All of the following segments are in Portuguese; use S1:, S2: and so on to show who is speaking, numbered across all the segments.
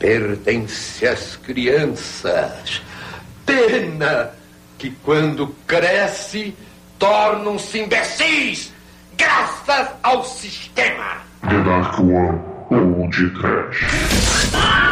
S1: pertence às crianças. Pena que quando cresce tornam-se imbecis graças ao sistema.
S2: The Dark One ou de Trash.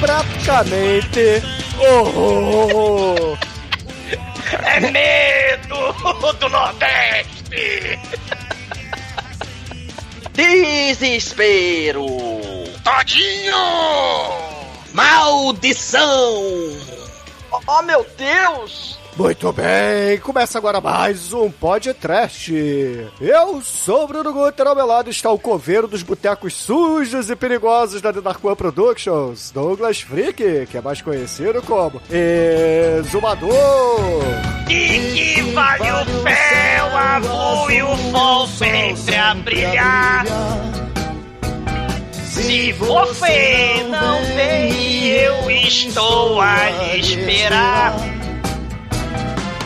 S3: Praticamente horror.
S4: É medo do Nordeste!
S5: Desespero!
S4: Todinho!
S5: Maldição! Oh meu Deus!
S3: Muito bem, começa agora mais um podcast. Eu sou o Bruno Guter, ao meu lado está o coveiro dos botecos sujos e perigosos da The Dark One Productions, Douglas Freak, que é mais conhecido como Exumador.
S4: E que vale o céu, a lua e o sol sempre a brilhar. Se você não vem, eu estou a esperar.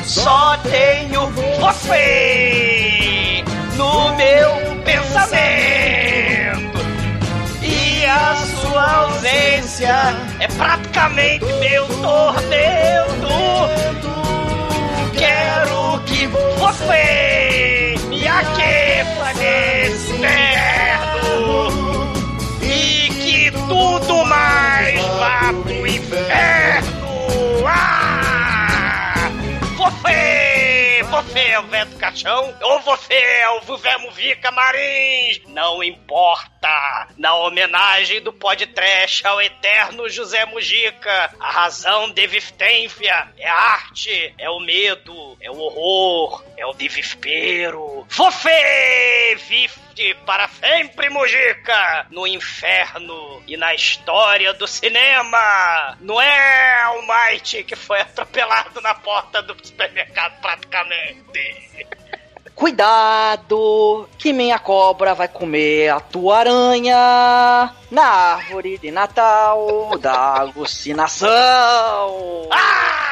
S4: Só tenho você no meu pensamento. E a sua ausência é praticamente meu tormento. Quero que você me aqueça nesse inverno e que tudo mais vá pro inferno. Ah! Você, você é o Veto Caixão ou você é o Vuvé Muvica Marins? Não importa. Na homenagem do podcast ao eterno José Mujica, a razão de existência é a arte, é o medo, é o horror, é o desespero. Você vive para sempre, Mujica, no inferno e na história do cinema. Não é Almighty que foi atropelado na porta do supermercado praticamente.
S5: Cuidado, que minha cobra vai comer a tua aranha na árvore de Natal da alucinação.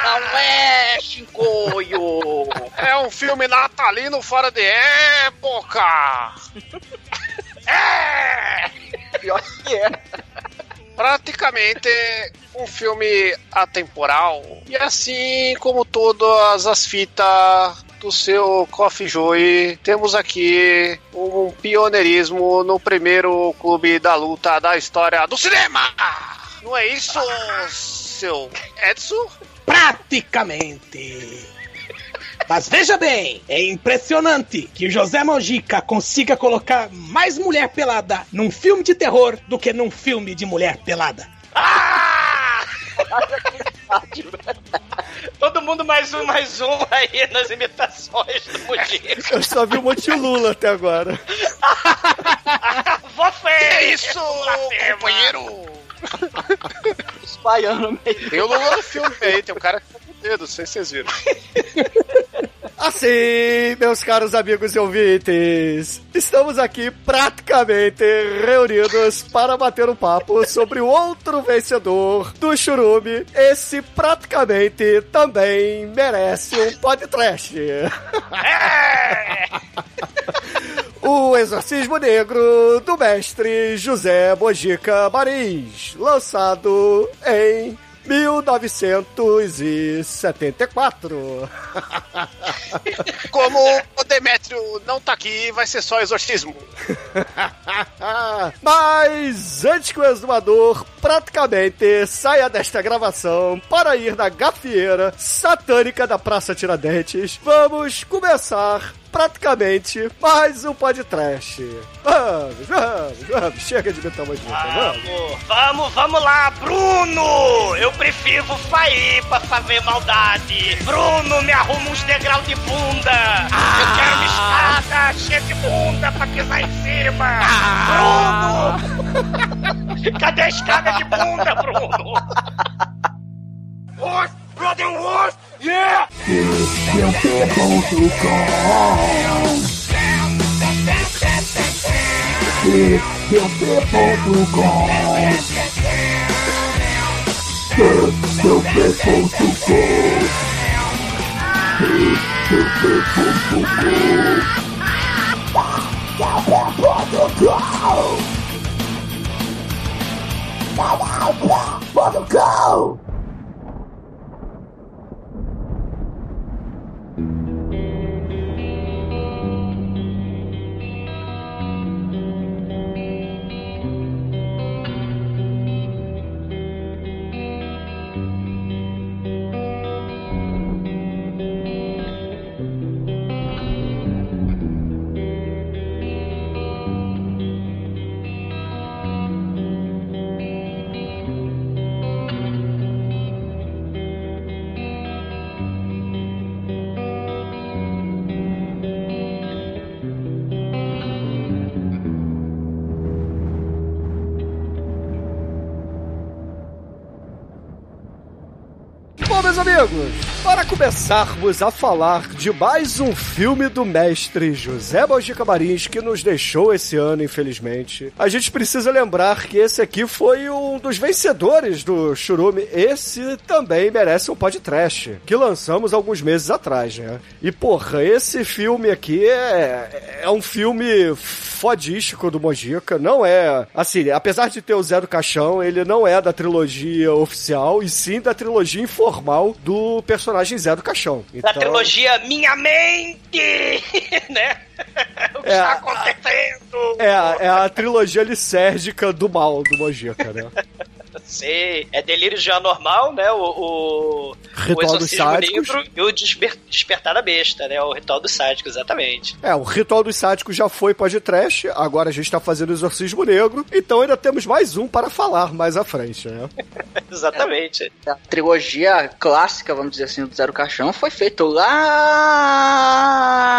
S5: Não é, Chincoio?
S4: É um filme natalino fora de época. É!
S5: Pior que é.
S4: Praticamente um filme atemporal. E assim como todas as fitas do seu Coffee Joy, temos aqui um pioneirismo no primeiro clube da luta da história do cinema! Não é isso, seu Edson?
S6: Praticamente. Mas veja bem, é impressionante que o José Mojica consiga colocar mais mulher pelada num filme de terror do que num filme de mulher pelada.
S4: Ah! Todo mundo mais um, mais um aí nas imitações do Mujica.
S3: Eu só vi o Monte Lula até agora.
S4: Você!
S7: É isso,
S5: Espalhando meio.
S7: Tem o Lula no filme aí, tem um cara que tá com o dedo, não sei se vocês viram.
S3: Assim, meus caros amigos e ouvintes, estamos aqui praticamente reunidos para bater um papo sobre o outro vencedor do Churume. Esse praticamente também merece um podcast.
S4: É!
S3: O Exorcismo Negro do mestre José Mojica Marins, lançado em 1974.
S7: Como o Demétrio não tá aqui, vai ser só exorcismo.
S3: Mas antes que o exumador praticamente saia desta gravação para ir na gafieira satânica da Praça Tiradentes, vamos começar praticamente mais um podcast. Vamos, vamos, vamos. Chega de metal vamos.
S4: Vamos, vamos, vamos lá, Bruno! Eu prefiro sair pra fazer maldade. Bruno, me arruma uns degraus de bunda. Eu quero uma escada cheia de bunda pra pisar em cima. Bruno! Cadê a escada de bunda, Bruno? Horse, Nothing worse? Yeah!
S3: It's your
S2: people who gone. It's your people who gone. It's your people who gone. It's your people who gone. Go!
S3: Amigos, para começarmos a falar de mais um filme do mestre José Mojica Marins, que nos deixou esse ano, infelizmente, a gente precisa lembrar que esse aqui foi um dos vencedores do Churume. Esse também merece um podcast, que lançamos alguns meses atrás, né? E, porra, esse filme aqui é, é um filme fodístico do Mojica, não é, assim, apesar de ter o Zé do Caixão, ele não é da trilogia oficial, e sim da trilogia informal do personagem Zé do Caixão. Então-
S4: trilogia Minha Mente, né? o que
S3: É,
S4: está
S3: a-
S4: acontecendo?
S3: É, a- é a trilogia lisérgica do mal do Mojica, né?
S4: Sei. É Delírio já normal, né? O, o,
S3: Ritual
S4: o
S3: dos Sádicos.
S4: Negro e o Desper- Despertar da Besta, né? O Ritual dos Sádicos, exatamente.
S3: É, o Ritual dos Sádicos já foi podcast, agora a gente tá fazendo o Exorcismo Negro, então ainda temos mais um para falar mais à frente, né?
S4: exatamente.
S5: A trilogia clássica, vamos dizer assim, do Zero Caixão foi feito lá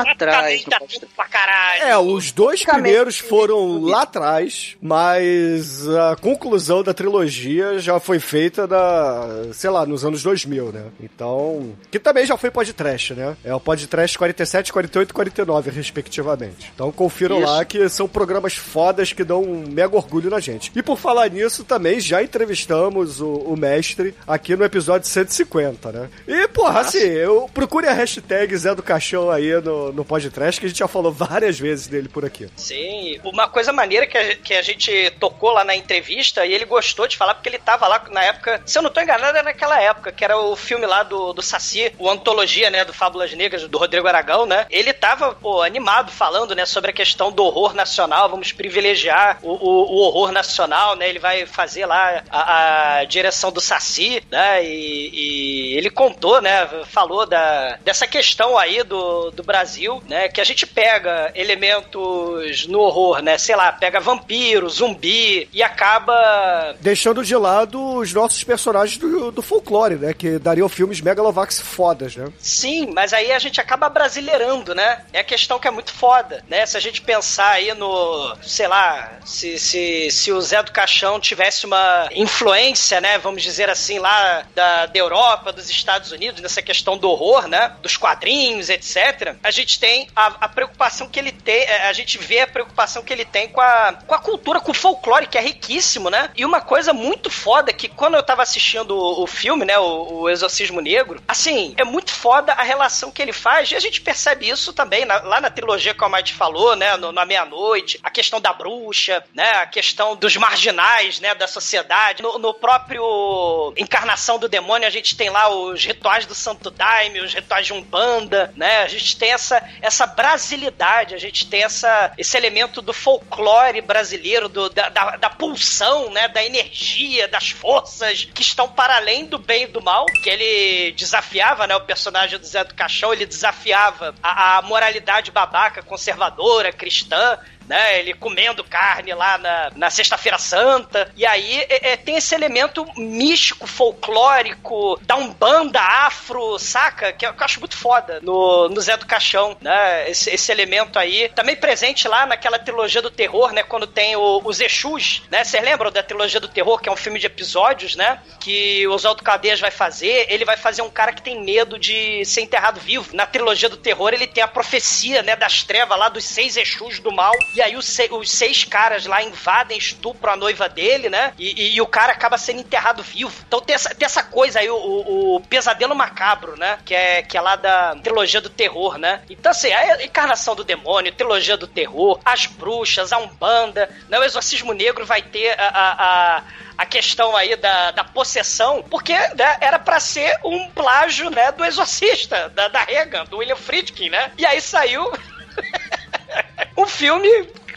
S5: atrás. no Podcast.
S4: pra caralho.
S3: É, os dois primeiros foram lá atrás, mas a conclusão da trilogia já foi feita na, sei lá, nos anos 2000, né? Então, que também já foi podcast, né? É o podcast 47, 48 e 49, respectivamente. Então confiram
S5: Isso.
S3: lá que são programas fodas que dão um mega orgulho na gente. E por falar nisso, também já entrevistamos o, o mestre aqui no episódio 150, né? E, porra, assim, eu procure a hashtag Zé do Caixão aí no, no podcast, que a gente já falou várias vezes dele por aqui.
S4: Sim, uma coisa maneira que a, que a gente tocou lá na entrevista e ele gostou de falar porque ele tava lá na época, se eu não tô enganado, era naquela época, que era o filme lá do, do Saci, o Antologia, né, do Fábulas Negras, do Rodrigo Aragão, né? Ele tava, pô, animado falando, né, sobre a questão do horror nacional, vamos privilegiar o, o- o horror nacional, né? Ele vai fazer lá a, a direção do Saci, né? E, e ele contou, né, falou da, dessa questão aí do, do Brasil, né, que a gente pega elementos no horror, né, sei lá, pega vampiro, zumbi e acaba
S3: Deixando de lado os nossos personagens do, do folclore, né? Que dariam filmes megalovax fodas, né?
S4: Sim, mas aí a gente acaba brasileirando, né? É a questão que é muito foda, né? Se a gente pensar aí no, sei lá, se, se, se o Zé do Caixão tivesse uma influência, né? Vamos dizer assim, lá da, da Europa, dos Estados Unidos, nessa questão do horror, né? Dos quadrinhos, etc. A gente tem a, a preocupação que ele tem, é, a gente vê a preocupação que ele tem com a, com a cultura, com o folclore, que é riquíssimo, né? E uma coisa muito foda é que quando eu tava assistindo o, o filme, né? O, o Exorcismo Negro, assim, é muito foda a relação que ele faz, e a gente percebe isso também na- lá na trilogia que o Almighty falou, né? No, na meia-noite, a questão da bruxa, né? A questão dos marginais, né? Da sociedade. No, no próprio Encarnação do Demônio, a gente tem lá os rituais do Santo Daime, os rituais de Umbanda, né? A gente tem essa, essa a gente tem essa, esse elemento do folclore brasileiro, do, da, da, da pulsão, né? Da energia, das forças que estão para além do bem e do mal, que ele desafiava, né? O personagem do Zé do Caixão, ele desafiava a, a moralidade babaca, conservadora, cristã, né? Ele comendo carne lá na, na Sexta-feira Santa. E aí é- é, tem esse elemento místico, folclórico, da Umbanda afro, saca? Que eu, que eu acho muito foda no, no Zé do Caixão, né? Esse, esse elemento aí. Também presente lá naquela trilogia do terror, né? Quando tem o- os Exus, né? Vocês lembram da trilogia do terror, que é um filme de episódios, né? Que o Oswaldo Cadeias vai fazer. Ele vai fazer um cara que tem medo de ser enterrado vivo. Na trilogia do terror, ele tem a profecia, né? Das trevas lá dos seis Exus do mal E aí os, se- os seis caras lá invadem, estupram a noiva dele, né? E, e- e o cara acaba sendo enterrado vivo. Então tem essa, tem essa coisa aí, o, o- o pesadelo macabro, né? Que é, que é lá da trilogia do terror, né? Então, assim, a encarnação do demônio, trilogia do terror, as bruxas, a Umbanda, né? O exorcismo negro vai ter a- a- a a questão aí da, da possessão, porque né, era pra ser um plágio, né, do Exorcista, da, da Reagan, do William Friedkin, né? E aí saiu um filme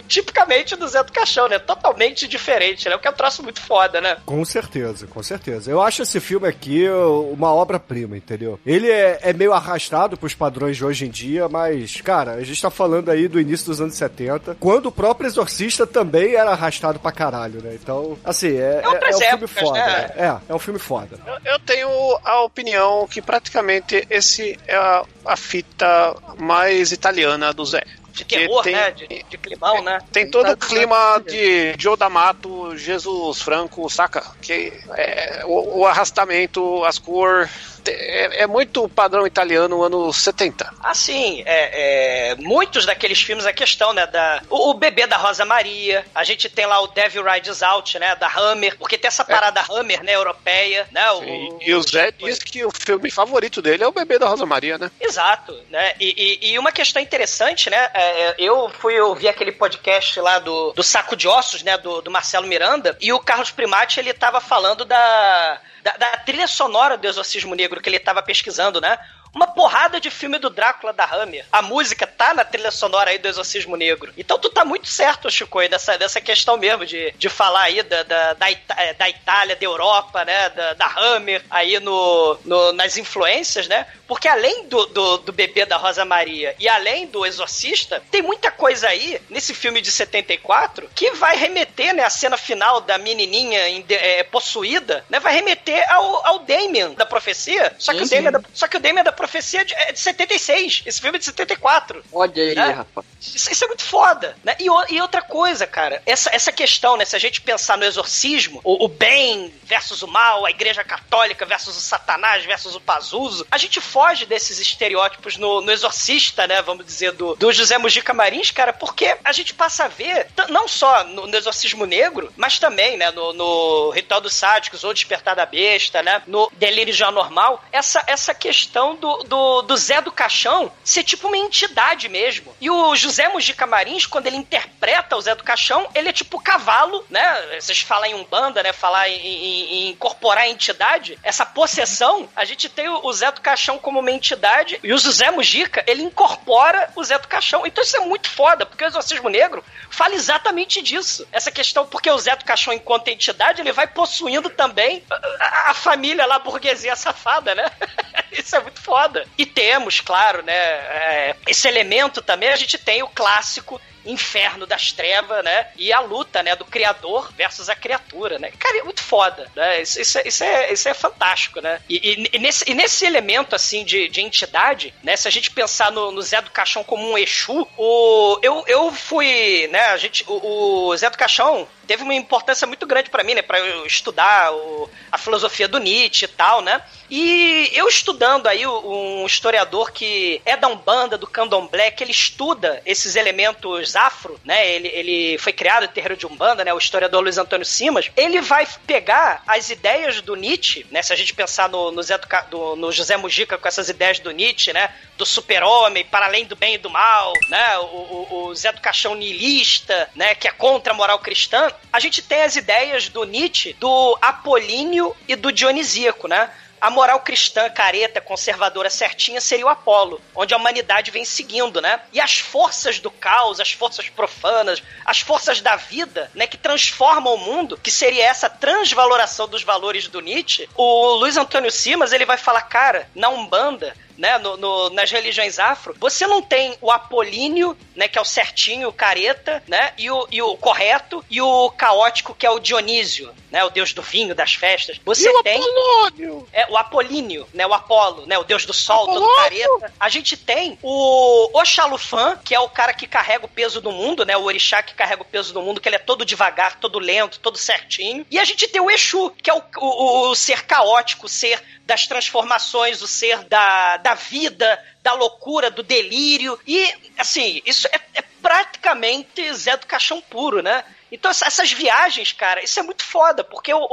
S4: tipicamente do Zé do Caixão, né? Totalmente diferente, né? O que é um troço muito foda, né?
S3: Com certeza, com certeza. Eu acho esse filme aqui uma obra-prima, entendeu? Ele é, é meio arrastado pros padrões de hoje em dia, mas, cara, a gente tá falando aí do início dos anos 70, quando o próprio Exorcista também era arrastado pra caralho, né? Então, assim, é, é,
S4: outras
S3: é um filme
S4: épocas,
S3: foda.
S4: né?
S3: né? É, é um filme foda.
S7: Eu, eu tenho a opinião que praticamente esse é a, a fita mais italiana do Zé.
S4: De terror,
S7: tem-
S4: né? De, de climão, né?
S7: Tem todo o clima de Joe D'Amato, Jesus Franco, saca? Que é, o, o arrastamento, as cores. É, é muito padrão italiano, anos 70.
S4: Assim, é, é, muitos daqueles filmes, a questão, né, da... O, o Bebê da Rosa Maria, a gente tem lá o Devil Rides Out, né, da Hammer, porque tem essa parada Hammer, né, europeia, né? O,
S7: E, e o Zé diz que o filme favorito dele é o Bebê da Rosa Maria, né?
S4: Exato, né? E, e- e uma questão interessante, né? é, eu fui ouvir aquele podcast lá do, do Saco de Ossos, né? Do, do Marcelo Miranda, e o Carlos Primati, ele tava falando da, da, da trilha sonora do Exorcismo Negro que ele tava pesquisando, né? Uma porrada de filme do Drácula da Hammer. A música tá na trilha sonora aí do Exorcismo Negro. Então tu tá muito certo, Chico, aí dessa, dessa questão mesmo de, de falar aí da, da, da, Ita- eh, da Itália, da Europa, né? Da, da Hammer aí no, no- nas influências, né? Porque além do, do, do bebê da Rosa Maria e além do Exorcista, tem muita coisa aí nesse filme de 74 que vai remeter, né? A cena final da menininha eh, possuída, né? Vai remeter ao, ao Damien da profecia. Só que,
S5: Sim,
S4: o Damien
S5: sim.
S4: da, só que o Damien da profecia é de, é de 76. Esse filme é de 74.
S5: Olha aí,
S4: Né?
S5: rapaz.
S4: Isso, isso é muito foda, né? E, e outra coisa, cara, essa, essa questão, né? Se a gente pensar no exorcismo, o, o bem versus o mal, a igreja católica versus o satanás versus o Pazuzu, a gente foge desses estereótipos no, no exorcista, né? Vamos dizer, do, do José Mujica Marins, cara, porque a gente passa a ver, não só no, no exorcismo negro, mas também, né? No, no Ritual dos Sádicos ou Despertar da Besta, né? No Delírio Já Normal, essa, essa questão do, do, do Zé do Caixão ser tipo uma entidade mesmo. E o José Mujica Marins, quando ele interpreta o Zé do Caixão, ele é tipo cavalo, né? Vocês falam em Umbanda, né? Falar em, em- em incorporar a entidade, essa possessão, a gente tem o Zé do Caixão como uma entidade e o José Mujica, ele incorpora o Zé do Caixão. Então isso é muito foda, porque o Exorcismo Negro fala exatamente disso. Essa questão, porque o Zé do Caixão, enquanto entidade, ele vai possuindo também a, a família lá, burguesia safada, né? Isso é muito foda. E temos, claro, né, é, esse elemento também, a gente tem o clássico inferno das trevas, né? E a luta, né, do criador versus a criatura, né? Cara, é muito foda, né? Isso, isso, é, isso, é, isso é fantástico, né? E, e- e nesse, e nesse elemento, assim, de, de entidade, né? Se a gente pensar no, no Zé do Caixão como um Exu, o, eu, eu fui, né? A gente, o, o Zé do Caixão teve uma importância muito grande pra mim, né? Pra eu estudar o- a filosofia do Nietzsche e tal, né? E eu estudando aí um historiador que é da Umbanda, do Candomblé, que ele estuda esses elementos afro, né? Ele, ele foi criado terreiro de Umbanda, né? O historiador Luiz Antônio Simas. Ele vai pegar as ideias do Nietzsche, né? Se a gente pensar no, no, Zé do do- no José Mujica com essas ideias do Nietzsche, né? Do super-homem, para além do bem e do mal, né? O, o- o Zé do Caixão niilista, né? Que é contra a moral cristã. A gente tem as ideias do Nietzsche, do Apolíneo e do Dionisíaco, né? A moral cristã, careta, conservadora certinha seria o Apolo, onde a humanidade vem seguindo, né? E as forças do caos, as forças profanas, as forças da vida, né, que transformam o mundo, que seria essa transvaloração dos valores do Nietzsche. O Luiz Antônio Simas, ele vai falar, cara, na Umbanda, né, no, no- nas religiões afro, você não tem o apolíneo, né, que é o certinho, o careta, né, e o, e o correto, e o caótico, que é o Dionísio, né, o deus do vinho, das festas. Você
S7: e o
S4: tem
S7: Apolônio?
S4: é, o Apolíneo, né? O Apolo, né? O deus do sol, todo
S7: Apolônio!
S4: careta. A gente tem o Oxalufã, que é o cara que carrega o peso do mundo, né? O orixá que carrega o peso do mundo, que ele é todo devagar, todo lento, todo certinho. E a gente tem o Exu, que é o, o- o ser caótico, o ser das transformações, o ser da, da vida, da loucura, do delírio. E, assim, isso é, é praticamente Zé do Caixão puro, né? Então, essa- essas viagens, cara, isso é muito foda, porque o, o,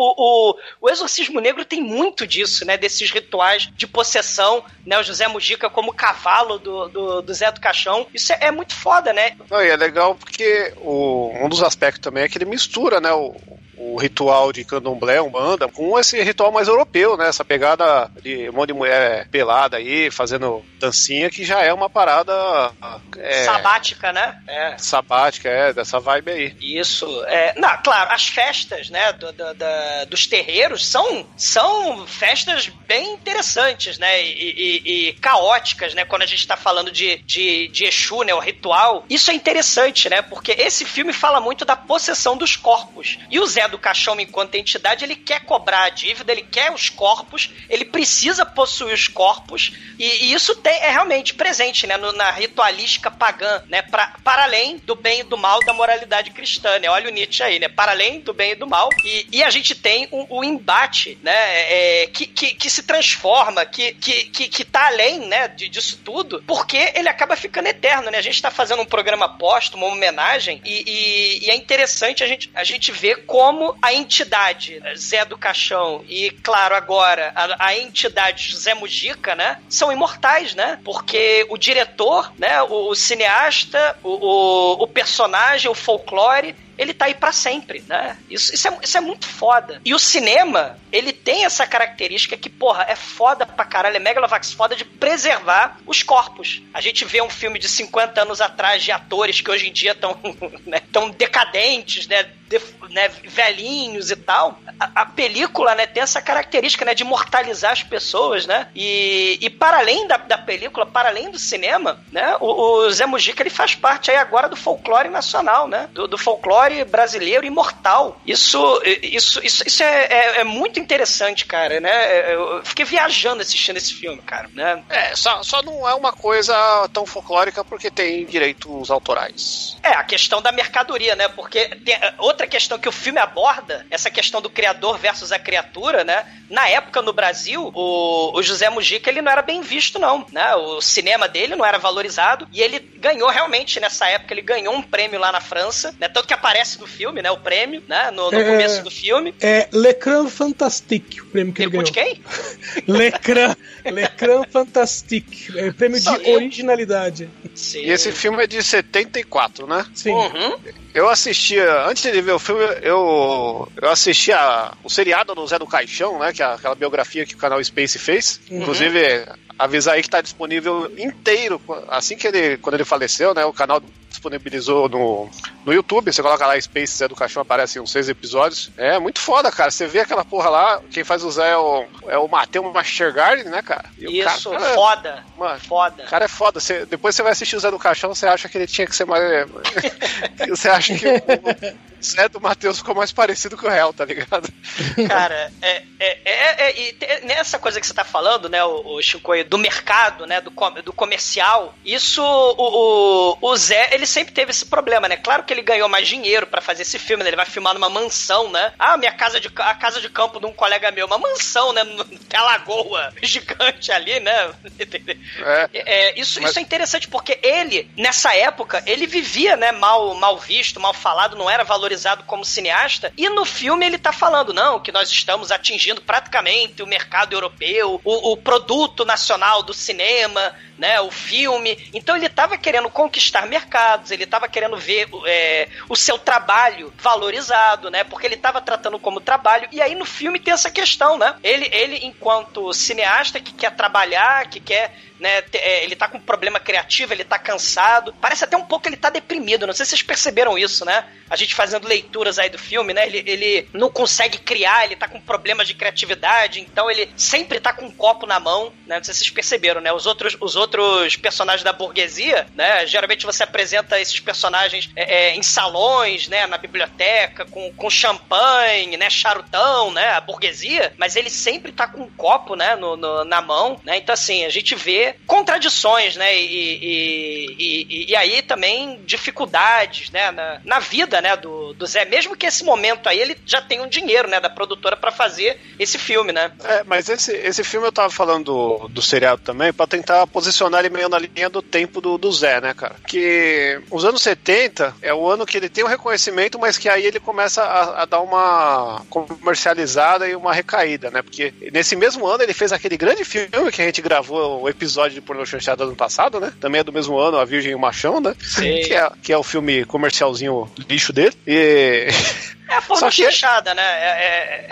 S4: o- o Exorcismo Negro tem muito disso, né? Desses rituais de possessão, né? O José Mujica como cavalo do, do, do Zé do Caixão. Isso é, é muito foda, né?
S7: Não, e é legal porque o, um dos aspectos também é que ele mistura, né, o, o ritual de candomblé, umbanda, com esse ritual mais europeu, né, essa pegada de um monte de mulher pelada aí, fazendo dancinha, que já é uma parada é,
S4: Sabática, né? É.
S7: sabática, é, dessa vibe aí.
S4: Isso, é, não, claro, as festas, né, do- do- da- dos terreiros são, são festas bem interessantes, né, e, e- e caóticas, né, quando a gente tá falando de, de, de Exu, né, o ritual. Isso é interessante, né, porque esse filme fala muito da possessão dos corpos. E o Zé do Caixão, enquanto entidade, ele quer cobrar a dívida, ele quer os corpos, ele precisa possuir os corpos, e, e isso tem, é realmente presente, né, no- na ritualística pagã, né, pra, para além do bem e do mal da moralidade cristã, né, olha o Nietzsche aí, né, para além do bem e do mal, e, e a gente tem o, embate, né, é, que, que, que se transforma, que, que, que, que tá além, né, de- disso tudo, porque ele acaba ficando eterno, né, a gente tá fazendo um programa póstumo, uma homenagem, e, e- e é interessante a gente, a gente ver como a entidade Zé do Caixão e, claro, agora a, a entidade José Mujica, né, são imortais, né, porque o diretor, né, o, o cineasta, o, o, o personagem, o folclore, ele tá aí pra sempre, né? Isso, isso, é, isso é muito foda. E o cinema, ele tem essa característica que, porra, é foda pra caralho, é Megalovax foda de preservar os corpos. A gente vê um filme de 50 anos atrás de atores que hoje em dia estão né, tão decadentes, né? def- né, velhinhos e tal. A, a película, né, tem essa característica, né, de imortalizar as pessoas, né? E, e para além da, da película, para além do cinema, né, o, o Zé Mujica, ele faz parte aí agora do folclore nacional, né? Do, do folclore brasileiro imortal. Isso, isso, isso, isso é, é, é muito interessante, cara, né? Eu fiquei viajando assistindo esse filme, cara, né?
S7: É, só, só não é uma coisa tão folclórica porque tem direitos autorais.
S4: É, a questão da mercadoria, né? Porque é, outra questão que o filme aborda, essa questão do criador versus a criatura, né? Na época no Brasil, o, o José Mujica ele não era bem visto, não, né? O cinema dele não era valorizado e ele ganhou realmente nessa época, ele ganhou um prêmio lá na França, né? Tanto que aparece no filme, né? O prêmio, né? No, no
S6: É.
S4: começo do filme.
S6: É L'Écran Fantastique, o prêmio que ele
S4: Tempo
S6: ganhou.
S4: de quem?
S6: L'Écran, L'Écran Fantastique, é prêmio
S4: Só
S6: de
S4: eu.
S6: originalidade.
S4: Sim.
S7: E esse filme é de 74, né?
S6: Sim.
S4: Uhum.
S7: Eu assistia, antes de ver o filme, eu, eu assistia o seriado do Zé do Caixão, né? Que é aquela biografia que o canal Space fez. Inclusive, avisar aí que tá disponível inteiro. Assim que ele, quando ele faleceu, né? O canal disponibilizou no, no YouTube. Você coloca lá Space Zé do Caixão, aparecem uns seis episódios. É muito foda, cara. Você vê aquela porra lá, quem faz o Zé é o, é o Matheus Mastergarden, né, cara? E
S4: Isso,
S7: cara, cara,
S4: foda.
S7: Mano,
S4: Foda.
S7: o cara é foda. Você- depois você vai assistir o Zé do Caixão, você acha que ele tinha que ser mais. você acha que o Zé do Matheus ficou mais parecido com o réu, tá ligado?
S4: Cara, é, é, é, é- e nessa coisa que você tá falando, né, o, o Chico, do mercado, né, do, com- do comercial, isso, o, o, o Zé, ele sempre teve esse problema, né? Claro que ele ganhou mais dinheiro pra fazer esse filme, né? Ele vai filmar numa mansão, né? Ah, minha casa de, a casa de campo de um colega meu, uma mansão, né? Tem a lagoa gigante ali, né?
S7: É.
S4: É, isso,
S7: Mas-
S4: isso é interessante porque ele, nessa época, ele vivia, né, mal, mal visto, mal falado, não era valorizado como cineasta. E no filme ele tá falando, não, que nós estamos atingindo praticamente o mercado europeu, o, o produto nacional do cinema, né, o filme. Então ele tava querendo conquistar ele tava querendo ver é, o seu trabalho valorizado, né, porque ele tava tratando como trabalho. E aí no filme tem essa questão, né? Ele, ele enquanto cineasta que quer trabalhar, que quer né? é, Ele tá com problema criativo, ele tá cansado. Parece até um pouco que ele tá deprimido. Não sei se vocês perceberam isso, né? A gente fazendo leituras aí do filme, né? Ele, ele não consegue criar, ele tá com problemas de criatividade, então ele sempre tá com um copo na mão, né? Não sei se vocês perceberam, né? Os outros, os outros personagens da burguesia, né? Geralmente você apresenta esses personagens é, é, em salões, né, na biblioteca, com, com champanhe, né, charutão, né, a burguesia, mas ele sempre tá com um copo, né, no, no- na mão, né, então assim, a gente vê contradições, né, e, e, e, e aí também dificuldades, né, na, na vida, né, do, do Zé, mesmo que esse momento aí ele já tenha um dinheiro, né, da produtora pra fazer esse filme, né.
S7: É, mas esse, esse filme eu tava falando do, do seriado também pra tentar posicionar ele meio na linha do tempo do, do Zé, né, cara? Que os anos 70 é o ano que ele tem um reconhecimento, mas que aí ele começa a, a dar uma comercializada e uma recaída, né? Porque nesse mesmo ano ele fez aquele grande filme que a gente gravou o episódio de Pornô Chanchada ano passado, né? Também é do mesmo ano, A Virgem e o Machão, né?
S4: Sim.
S7: Que é, que é o filme comercialzinho lixo dele. E.
S4: É a forma
S7: que-
S4: chanchada, né? É, é-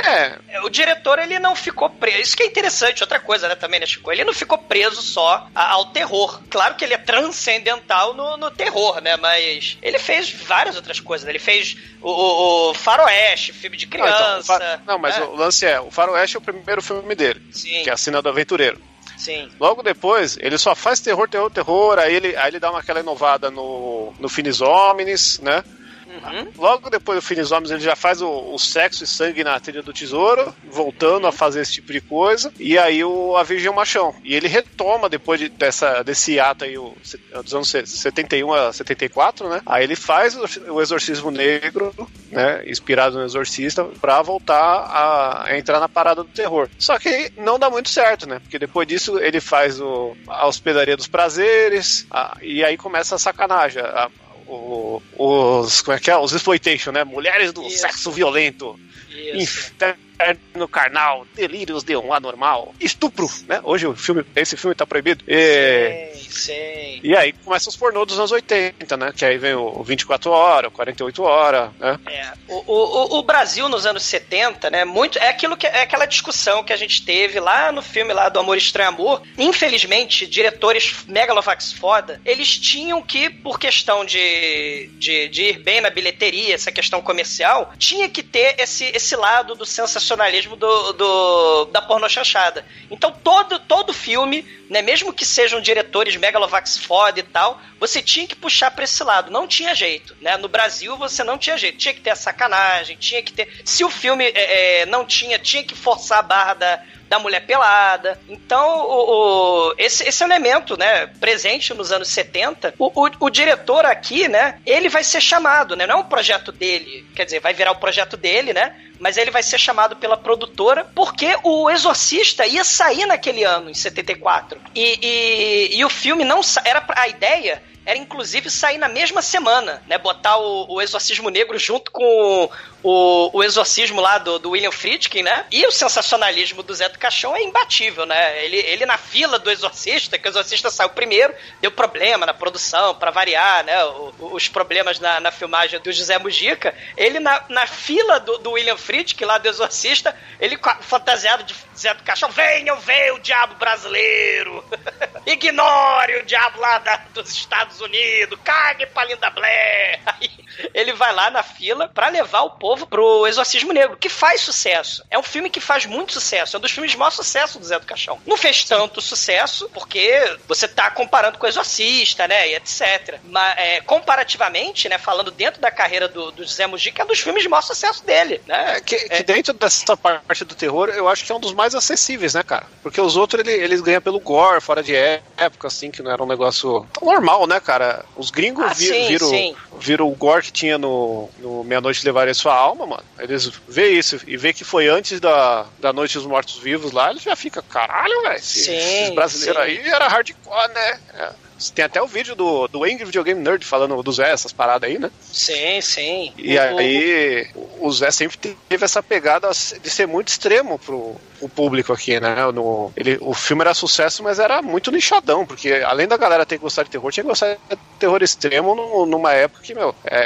S7: É,
S4: é, o diretor, ele não ficou preso. Isso que é interessante, outra coisa, né, também, né, Chico? Ele não ficou preso só ao terror. Claro que ele é transcendental no, no terror, né? Mas ele fez várias outras coisas. né? Ele fez o, o, o Faroeste, filme de
S7: Não, então,
S4: criança.
S7: Fa- não, mas
S4: né?
S7: o lance é, o Faroeste é o primeiro filme dele,
S4: Sim,
S7: que é a Cena do Aventureiro.
S4: Sim.
S7: Logo depois, ele só faz terror, terror, terror, aí ele, aí ele dá uma aquela inovada no, no Finis Homines, né?
S4: Uhum.
S7: Logo depois do Finis Homens, ele já faz o, o sexo e sangue na trilha do tesouro, voltando a fazer esse tipo de coisa. E aí o A Virgem Machão. E ele retoma depois de- dessa, desse ato aí, o, dos anos 71 a 74, né? Aí ele faz o, o Exorcismo Negro, né? Inspirado no Exorcista, pra voltar a, a entrar na parada do terror. Só que não dá muito certo, né? Porque depois disso ele faz o, a Hospedaria dos Prazeres, a- e aí começa a sacanagem. a- o- os, como é que é? Os exploitation, né? Mulheres do
S4: Isso.
S7: sexo violento,
S4: Isso.
S7: Inferno carnal, delírios de um anormal, estupro, né? Hoje o filme, esse filme tá proibido. E,
S4: Sim, sim.
S7: e aí começam os pornôs dos anos 80, né? Que aí vem o 24 horas, o 48 horas, né?
S4: É, o, o, o Brasil nos anos 70, né, muito, é aquilo que é aquela discussão que a gente teve lá no filme lá do Amor Estranho Amor. Infelizmente, diretores megalovax foda, eles tinham que, por questão de, de, de ir bem na bilheteria, essa questão comercial, tinha que ter esse, esse lado do sensacionalismo do, do da pornô chanchada. Então todo, todo filme, né, mesmo que sejam diretores megalovax foda e tal, você tinha que puxar pra esse lado. Não tinha jeito, né? No Brasil você não tinha jeito. Tinha que ter a sacanagem, tinha que ter. Se o filme é, é, não tinha, tinha que forçar a barra da, da mulher pelada. Então, o, o- esse, esse elemento, né, presente nos anos 70, o, o, o diretor aqui, né, ele vai ser chamado, né? Não é um projeto dele, quer dizer, vai virar o projeto dele, né? Mas ele vai ser chamado pela produtora porque o Exorcista ia sair naquele ano, em 74. E, e, e o filme não era a ideia era inclusive sair na mesma semana, né? Botar o, o Exorcismo Negro junto com o, o Exorcismo lá do, do William Friedkin, né? E o sensacionalismo do Zé do Caixão é imbatível, né? Ele, ele na fila do Exorcista, que o Exorcista saiu primeiro, deu problema na produção, pra variar, né? O- os problemas na, na filmagem do José Mujica. Ele na, na fila do, do William Friedkin, lá do Exorcista, ele fantasiado de Zé do Caixão, venham ver o diabo brasileiro! Ignore o diabo lá da- dos Estados Unidos, cague pra Linda Blair! Aí ele vai lá na fila pra levar o povo pro Exorcismo Negro, que faz sucesso. É um filme que faz muito sucesso, é um dos filmes de maior sucesso do Zé do Caixão. Não fez tanto sucesso, porque você tá comparando com o Exorcista, né, e etc. Mas, é, comparativamente, né, falando dentro da carreira do, do Zé Mujica, é um dos filmes de maior sucesso dele, né?
S7: É, que, que dentro dessa parte do terror, eu acho que é um dos mais acessíveis, né, cara? Porque os outros, ele- eles ganham pelo gore, fora de época, assim, que não era um negócio normal, né, cara? Os gringos
S4: Ah,
S7: vi-
S4: sim,
S7: viram,
S4: sim.
S7: Viram o gore que tinha no, no Meia-Noite Levaria Sua Alma, mano. Eles vê isso e vê que foi antes da, da Noite dos Mortos-Vivos lá, eles já fica, caralho, velho. esse- Esses brasileiros
S4: sim.
S7: aí era hardcore, né? É. Tem até o vídeo do, do Angry Video Game Nerd falando do Zé, essas paradas aí, né?
S4: Sim, sim.
S7: E
S4: O-
S7: aí, o Zé sempre teve essa pegada de ser muito extremo pro, pro público aqui, né? No, ele, o filme era sucesso, mas era muito nichadão, porque além da galera ter que gostar de terror, tinha que gostar de terror extremo no- numa época que, meu, é,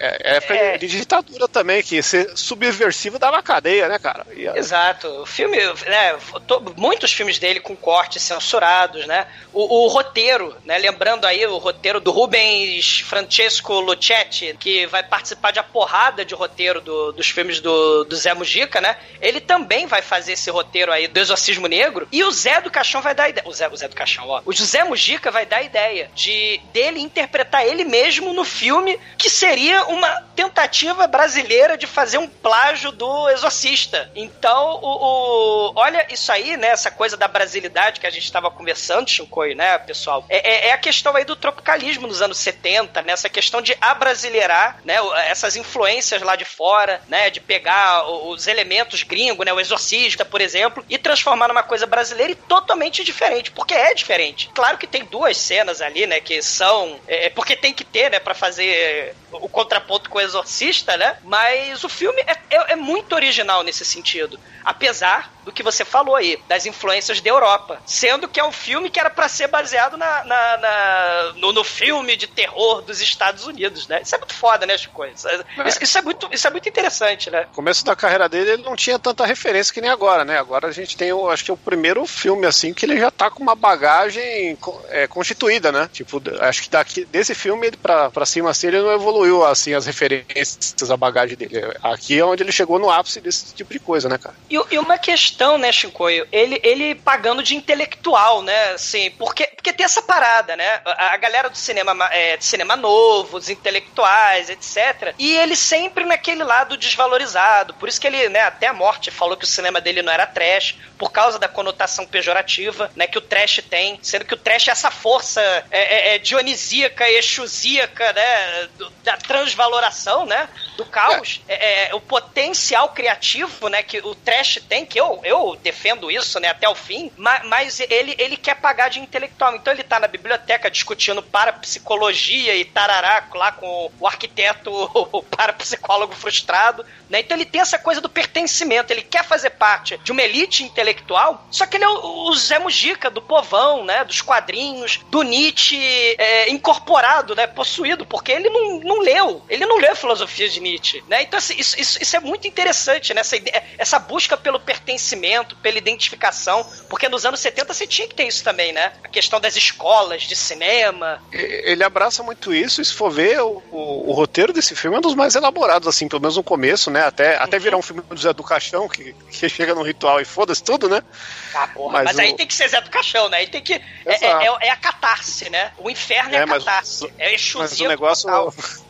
S7: é- é época
S4: É.
S7: de ditadura também, que ser subversivo dava cadeia, né, cara? E,
S4: Exato. O filme, né, to- muitos filmes dele com cortes censurados, né? O, o roteiro, né? Lembrando aí o roteiro do Rubens Francesco Lucetti, que vai participar de a porrada de roteiro do- dos filmes do, do Zé Mujica, né? Ele também vai fazer esse roteiro aí do Exorcismo Negro. E o Zé do Caixão vai dar ideia. O Zé, o Zé do Caixão, ó. O José Mujica vai dar a ideia de dele interpretar ele mesmo no filme, que seria uma tentativa brasileira de fazer um plágio do Exorcista. Então, o, o- olha isso aí, né? Essa coisa da brasilidade que a gente estava conversando, Shinkoi, né, pessoal? É, é- é a questão aí do tropicalismo nos anos 70, né? Essa questão de abrasileirar, né? Essas influências lá de fora, né? De pegar os elementos gringos, né? O Exorcista, por exemplo, e transformar numa coisa brasileira e totalmente diferente, porque é diferente. Claro que tem duas cenas ali, né? Que são. É, é porque tem que ter, né? Pra fazer o contraponto com o Exorcista, né? Mas o filme é, é- é muito original nesse sentido. Apesar do que você falou aí, das influências da Europa. Sendo que é um filme que era pra ser baseado na, na- na- no, no filme de terror dos Estados Unidos, né? Isso é muito foda, né, Chico? Isso, isso- isso é muito, isso é muito interessante, né?
S7: No começo da carreira dele, ele não tinha tanta referência que nem agora, né? Agora a gente tem, o, acho que é o primeiro filme, assim, que ele já tá com uma bagagem é, constituída, né? Tipo, acho que daqui, desse filme pra, pra cima, assim, ele não evoluiu, assim, as referências, a bagagem dele. Aqui é onde ele chegou no ápice desse tipo de coisa, né, cara?
S4: E, e uma questão, né, Chicoio? Ele, ele pagando de intelectual, né? Assim, porque, porque tem essa parada, né? A, a galera do cinema, ma- é, do cinema novo, os intelectuais, etc. E ele sempre naquele lado desvalorizado. Por isso que ele, né, até a morte falou que o cinema dele não era trash, por causa da conotação pejorativa, né, que o trash tem, sendo que o trash é essa força é, é, é dionisíaca, exusíaca, né, do- da transvaloração, né, do caos, é, é, o potencial criativo, né, que o trash tem, que eu, eu defendo isso, né, até o fim, ma- mas, ele, ele quer pagar de intelectual, então ele tá na biblioteca discutindo parapsicologia e tarará lá com o arquiteto, o parapsicólogo frustrado, né, então ele tem essa coisa do pertencimento, ele quer fazer parte de uma elite intelectual, só que ele é o, o Zé Mujica do povão, né, dos quadrinhos, do Nietzsche é, incorporado, né, possuído, porque ele não, não leu, ele não leu a filosofia de Nietzsche, né, então assim, isso, isso, isso é muito interessante, né, essa, ideia- essa busca pelo pertencimento, pela identificação, porque nos anos 70 você tinha que ter isso também, né, a questão das escolas de cinema,
S7: Ele abraça muito isso, e se for ver, o, o- o roteiro desse filme é um dos mais elaborados, assim, pelo menos no começo, né? Até, até virar um filme do Zé do Caixão, que, que chega no ritual e foda-se tudo, né?
S4: Ah, porra,
S7: Mas
S4: mas, aí
S7: o-
S4: tem que ser Zé do Caixão, né? Aí tem que. É, é- é- é a catarse, né? O inferno é,
S7: É,
S4: a
S7: mas-
S4: catarse. é
S7: Mas
S4: exusia
S7: o negócio.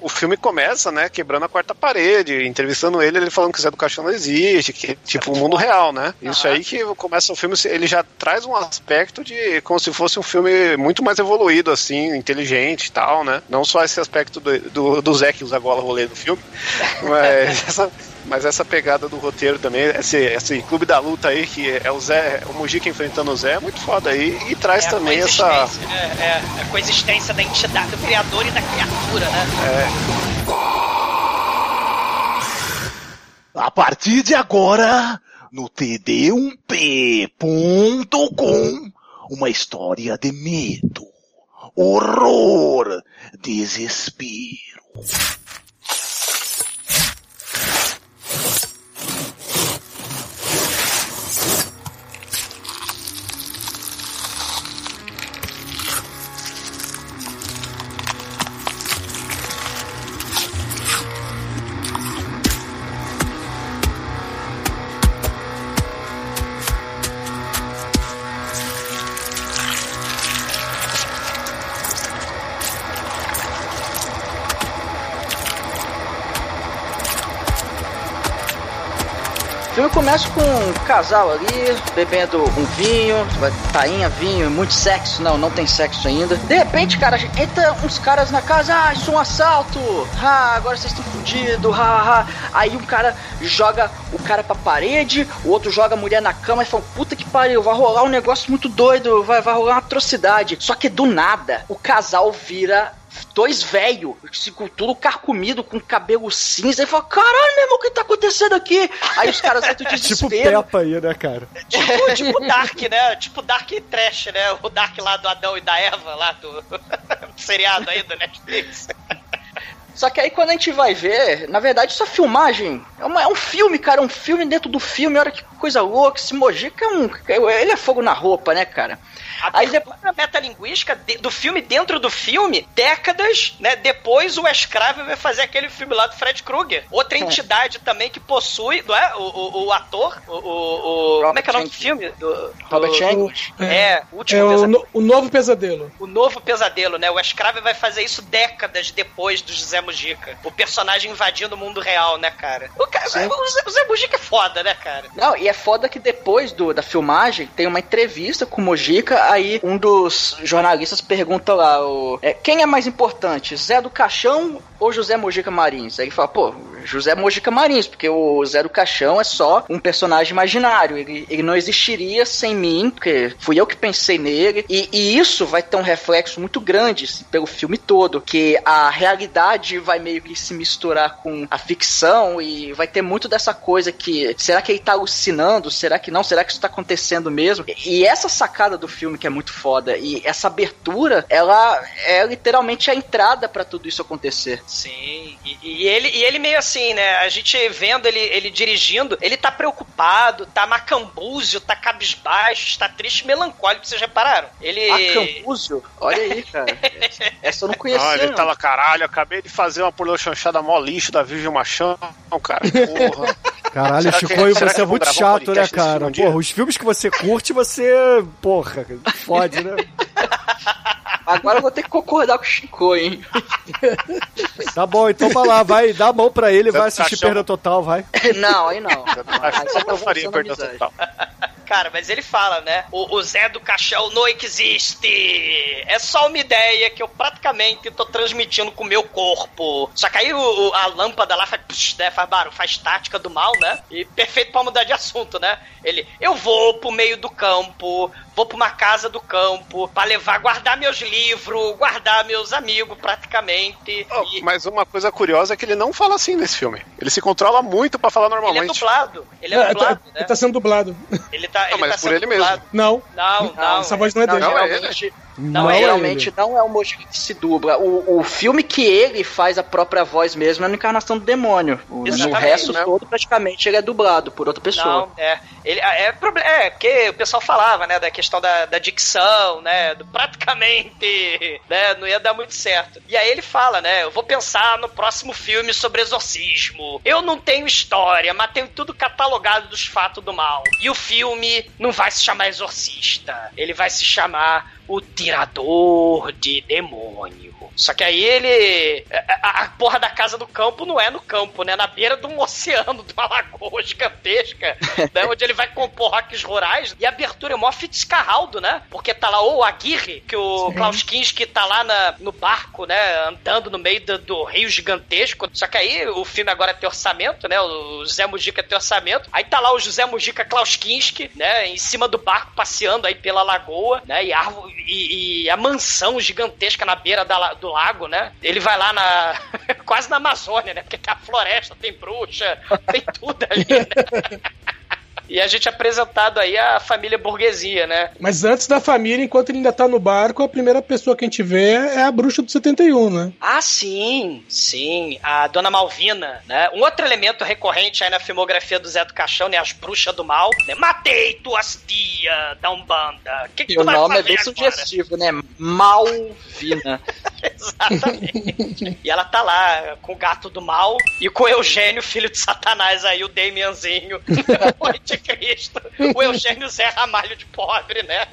S7: O, filme começa, né, quebrando a quarta parede, entrevistando ele, ele falando que o Zé do Caixão não existe, que tipo o mundo real, né? Isso aí que começa o filme, ele já traz um aspecto de como se fosse um filme muito mais evoluído, assim, inteligente e tal, né? Não só esse aspecto do, do, do Zé que usa bola rolê no filme, mas essa, mas essa pegada do roteiro também, esse, esse clube da luta aí, que é o Zé, o Mujica enfrentando o Zé, é muito foda aí, e traz
S4: É
S7: também essa.
S4: né? É a coexistência da entidade, do criador e da criatura, né?
S8: A partir de agora, no td1p.com, uma história de medo, horror, desespero.
S5: Começa com um casal ali, bebendo um vinho, tainha, vinho, muito sexo. Não, não tem sexo ainda. De repente, cara, entra uns caras na casa, ah, isso é um assalto. Ah, agora vocês estão fudidos, ha, ha, ha. Aí um cara joga o cara pra parede, o outro joga a mulher na cama e fala, puta que pariu, vai rolar um negócio muito doido, vai, vai rolar uma atrocidade. Só que do nada, o casal vira dois velhos, com tudo carcomido, com cabelo cinza, e fala, caralho, meu irmão, o que tá acontecendo aqui? Aí os caras entram de
S3: Tipo. Peppa aí, né, cara?
S4: Tipo, tipo Dark, né? Tipo Dark Trash, né? O Dark lá do Adão e da Eva, lá do, do seriado aí do Netflix.
S5: Só que aí quando a gente vai ver, na verdade, essa filmagem É, uma- é um filme, cara, é um filme dentro do filme, olha que coisa louca. Esse Mojica é um. Ele é fogo na roupa, né, cara?
S4: A abertura metalinguística de- do filme dentro do filme, décadas, né? Depois o Wes Craven vai fazer aquele filme lá do Fred Krueger. Outra entidade também que possui, não é? O, o, o ator, o, o, Como é que é o nome do filme? Do,
S5: Robert Englund.
S4: É, o último
S6: É o,
S4: pesadelo.
S6: no- o novo pesadelo.
S4: O novo pesadelo, né? O Wes Craven vai fazer isso décadas depois do José Mujica. O personagem invadindo o mundo real, né, cara? O, cara, o, Zé, o Zé Mujica é foda, né, cara?
S5: Não, e é foda que depois do, da filmagem tem uma entrevista com o Mojica, aí um dos jornalistas pergunta lá, o, é, quem é mais importante, Zé do Caixão ou José Mojica Marins? Aí ele fala, pô, José Mojica Marins, porque o Zé do Caixão é só um personagem imaginário, ele, ele não existiria sem mim, porque fui eu que pensei nele, e, e isso vai ter um reflexo muito grande assim, pelo filme todo, que a realidade vai meio que se misturar com a ficção e vai ter muito dessa coisa que será que ele tá alucinando? Será que não? Será que isso tá acontecendo mesmo? E essa sacada do filme que é muito foda e essa abertura, ela é literalmente a entrada pra tudo isso acontecer.
S4: Sim, e, e ele, e ele meio assim, né? A gente vendo ele, ele dirigindo, ele tá preocupado, tá macambúzio, tá cabisbaixo, está triste, melancólico, vocês repararam? Ele.
S5: Macambúzio? Olha aí, cara. Essa eu não conhecia.
S7: Ah, ele
S5: não.
S7: tava, caralho, acabei de fazer uma pornô chanchada mó lixo da Virgem Machão, cara. Porra.
S3: Caralho, Chico,
S7: que- será
S3: você é muito chato, né, cara?
S7: um?
S3: Porra, os filmes que você curte, você. Porra, fode, né?
S5: Agora eu vou ter que concordar com o Chico, hein?
S3: Tá bom, então vai lá, vai, dá a mão pra ele,
S7: Zé
S3: vai
S7: do
S3: assistir. Perda Total, vai.
S5: Não, aí não.
S7: Acho
S5: Aí
S7: eu
S5: tá
S7: não faria perda total.
S4: Cara, mas ele fala, né? O, o Zé do Caixão não existe. É só uma ideia que eu praticamente tô transmitindo com o meu corpo. Só que aí o, o- a lâmpada lá faz, psh, né, faz barulho, faz tática do mal, né? E perfeito pra mudar de assunto, né? Ele, eu vou pro meio do campo, vou pra uma casa do campo, pra levar, guardar meus livros, guardar meus amigos, praticamente.
S7: Oh,
S4: E
S7: Mas uma coisa curiosa é que ele não fala assim nesse filme. Ele se controla muito pra falar
S4: ele é
S7: normalmente.
S4: dublado. Ele é
S6: É, tá,
S4: dublado, né?
S6: ele tá sendo dublado.
S4: Ele tá,
S7: Não,
S4: ele
S7: mas
S4: tá
S7: por ele mesmo.
S6: Não.
S4: Não, não.
S6: essa voz não é
S5: Não,
S6: dele.
S7: Não, é
S5: geralmente,
S4: Não,
S3: Não
S4: é
S3: é
S5: geralmente
S3: ele.
S5: não é o Mojica que se dubla. O, o filme que ele faz a própria voz mesmo é no Encarnação do Demônio. O, no
S4: Exatamente,
S5: resto
S7: né?
S5: todo, praticamente, ele é dublado por outra pessoa.
S4: Não, é. Ele, é, proble- é, porque o pessoal falava, né, da questão da, da dicção, né, do praticamente, né, não ia dar muito certo. E aí ele fala, né, eu vou pensar no próximo filme sobre exorcismo. Eu não tenho história, mas tenho tudo catalogado dos fatos do mal. E o filme não vai se chamar Exorcista, ele vai se chamar O Tirador de Demônio. Só que aí ele. A, a porra da casa do campo não é no campo, né? Na beira de um oceano, de uma lagoa gigantesca, né? Onde ele vai compor roques rurais. E a abertura é mó Fitzcarraldo, né? Porque tá lá o Aguirre, que o Klaus Kinski tá lá na, no barco, né? Andando no meio do, do rio gigantesco. Só que aí o filme agora tem orçamento, né? O José Mujica tem orçamento. Aí tá lá o José Mujica Klaus Kinski, né? Em cima do barco, passeando aí pela lagoa, né? E, árvore, e, e a mansão gigantesca na beira da la- lago, né? Ele vai lá na. quase na Amazônia, né? Porque tem a floresta, tem bruxa, tem tudo ali, né? E a gente é apresentado aí a família burguesia, né?
S6: Mas antes da família, enquanto ele ainda tá no barco, a primeira pessoa que a gente vê é a bruxa do 71, né?
S4: Ah, sim, sim. A Dona Malvina, né? Um outro elemento recorrente aí na filmografia do Zé do Caixão, né? As bruxas do mal. Né? Matei tuas tia da Umbanda. O que, que
S5: E
S4: tu
S5: o
S4: vai
S5: nome é bem
S4: agora?
S5: sugestivo, né? Malvina.
S4: Exatamente. e ela tá lá com o gato do mal e com o Eugênio, filho de Satanás aí, o Damianzinho, o anticristo. O Eugênio Zé Ramalho de pobre, né?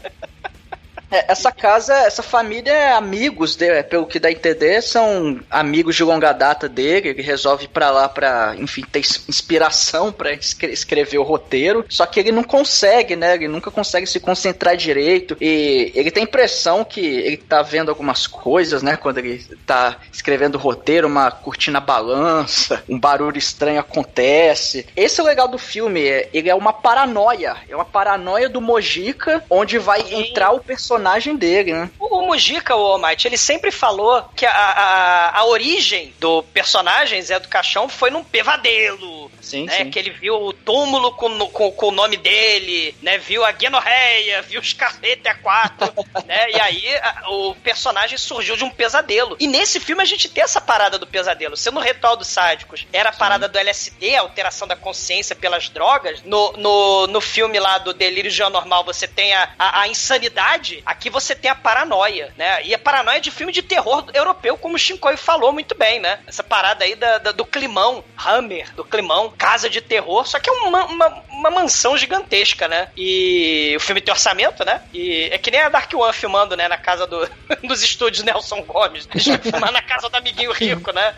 S5: É, essa casa, essa família é amigos dele, pelo que dá a entender, são amigos de longa data dele. Ele resolve ir pra lá pra, enfim, ter ins- inspiração pra escre- escrever o roteiro. Só que ele não consegue, né? Ele nunca consegue se concentrar direito. E ele tem a impressão que ele tá vendo algumas coisas, né? Quando ele tá escrevendo o roteiro, uma cortina balança, um barulho estranho acontece. Esse é o legal do filme, é, ele é uma paranoia. É uma paranoia do Mojica, onde vai entrar o personagem dele, né?
S4: O, o Mujica, o Almighty, ele sempre falou que a, a, a origem do personagem Zé do Caixão foi num pesadelo.
S5: Sim,
S4: né?
S5: sim.
S4: Que ele viu o túmulo com, com, com o nome dele, né? Viu a guenorreia, viu os cacete A4, né? E aí a- o personagem surgiu de um pesadelo. E nesse filme a gente tem essa parada do pesadelo. Se no Ritual dos Sádicos era a parada do LSD, a alteração da consciência pelas drogas, no, no, no filme lá do Delírio Geonormal você tem a, a, a insanidade, aqui você tem a paranoia, né? E a paranoia de filme de terror europeu, como o Shinkoi falou muito bem, né? Essa parada aí da, da- do climão, Hammer, do climão, casa de terror, só que é uma, uma, uma mansão gigantesca, né? E o filme tem orçamento, né? E é que nem a Dark One filmando, né? Na casa do, dos estúdios Nelson Gomes. Gente vai filmar na casa do amiguinho rico, né?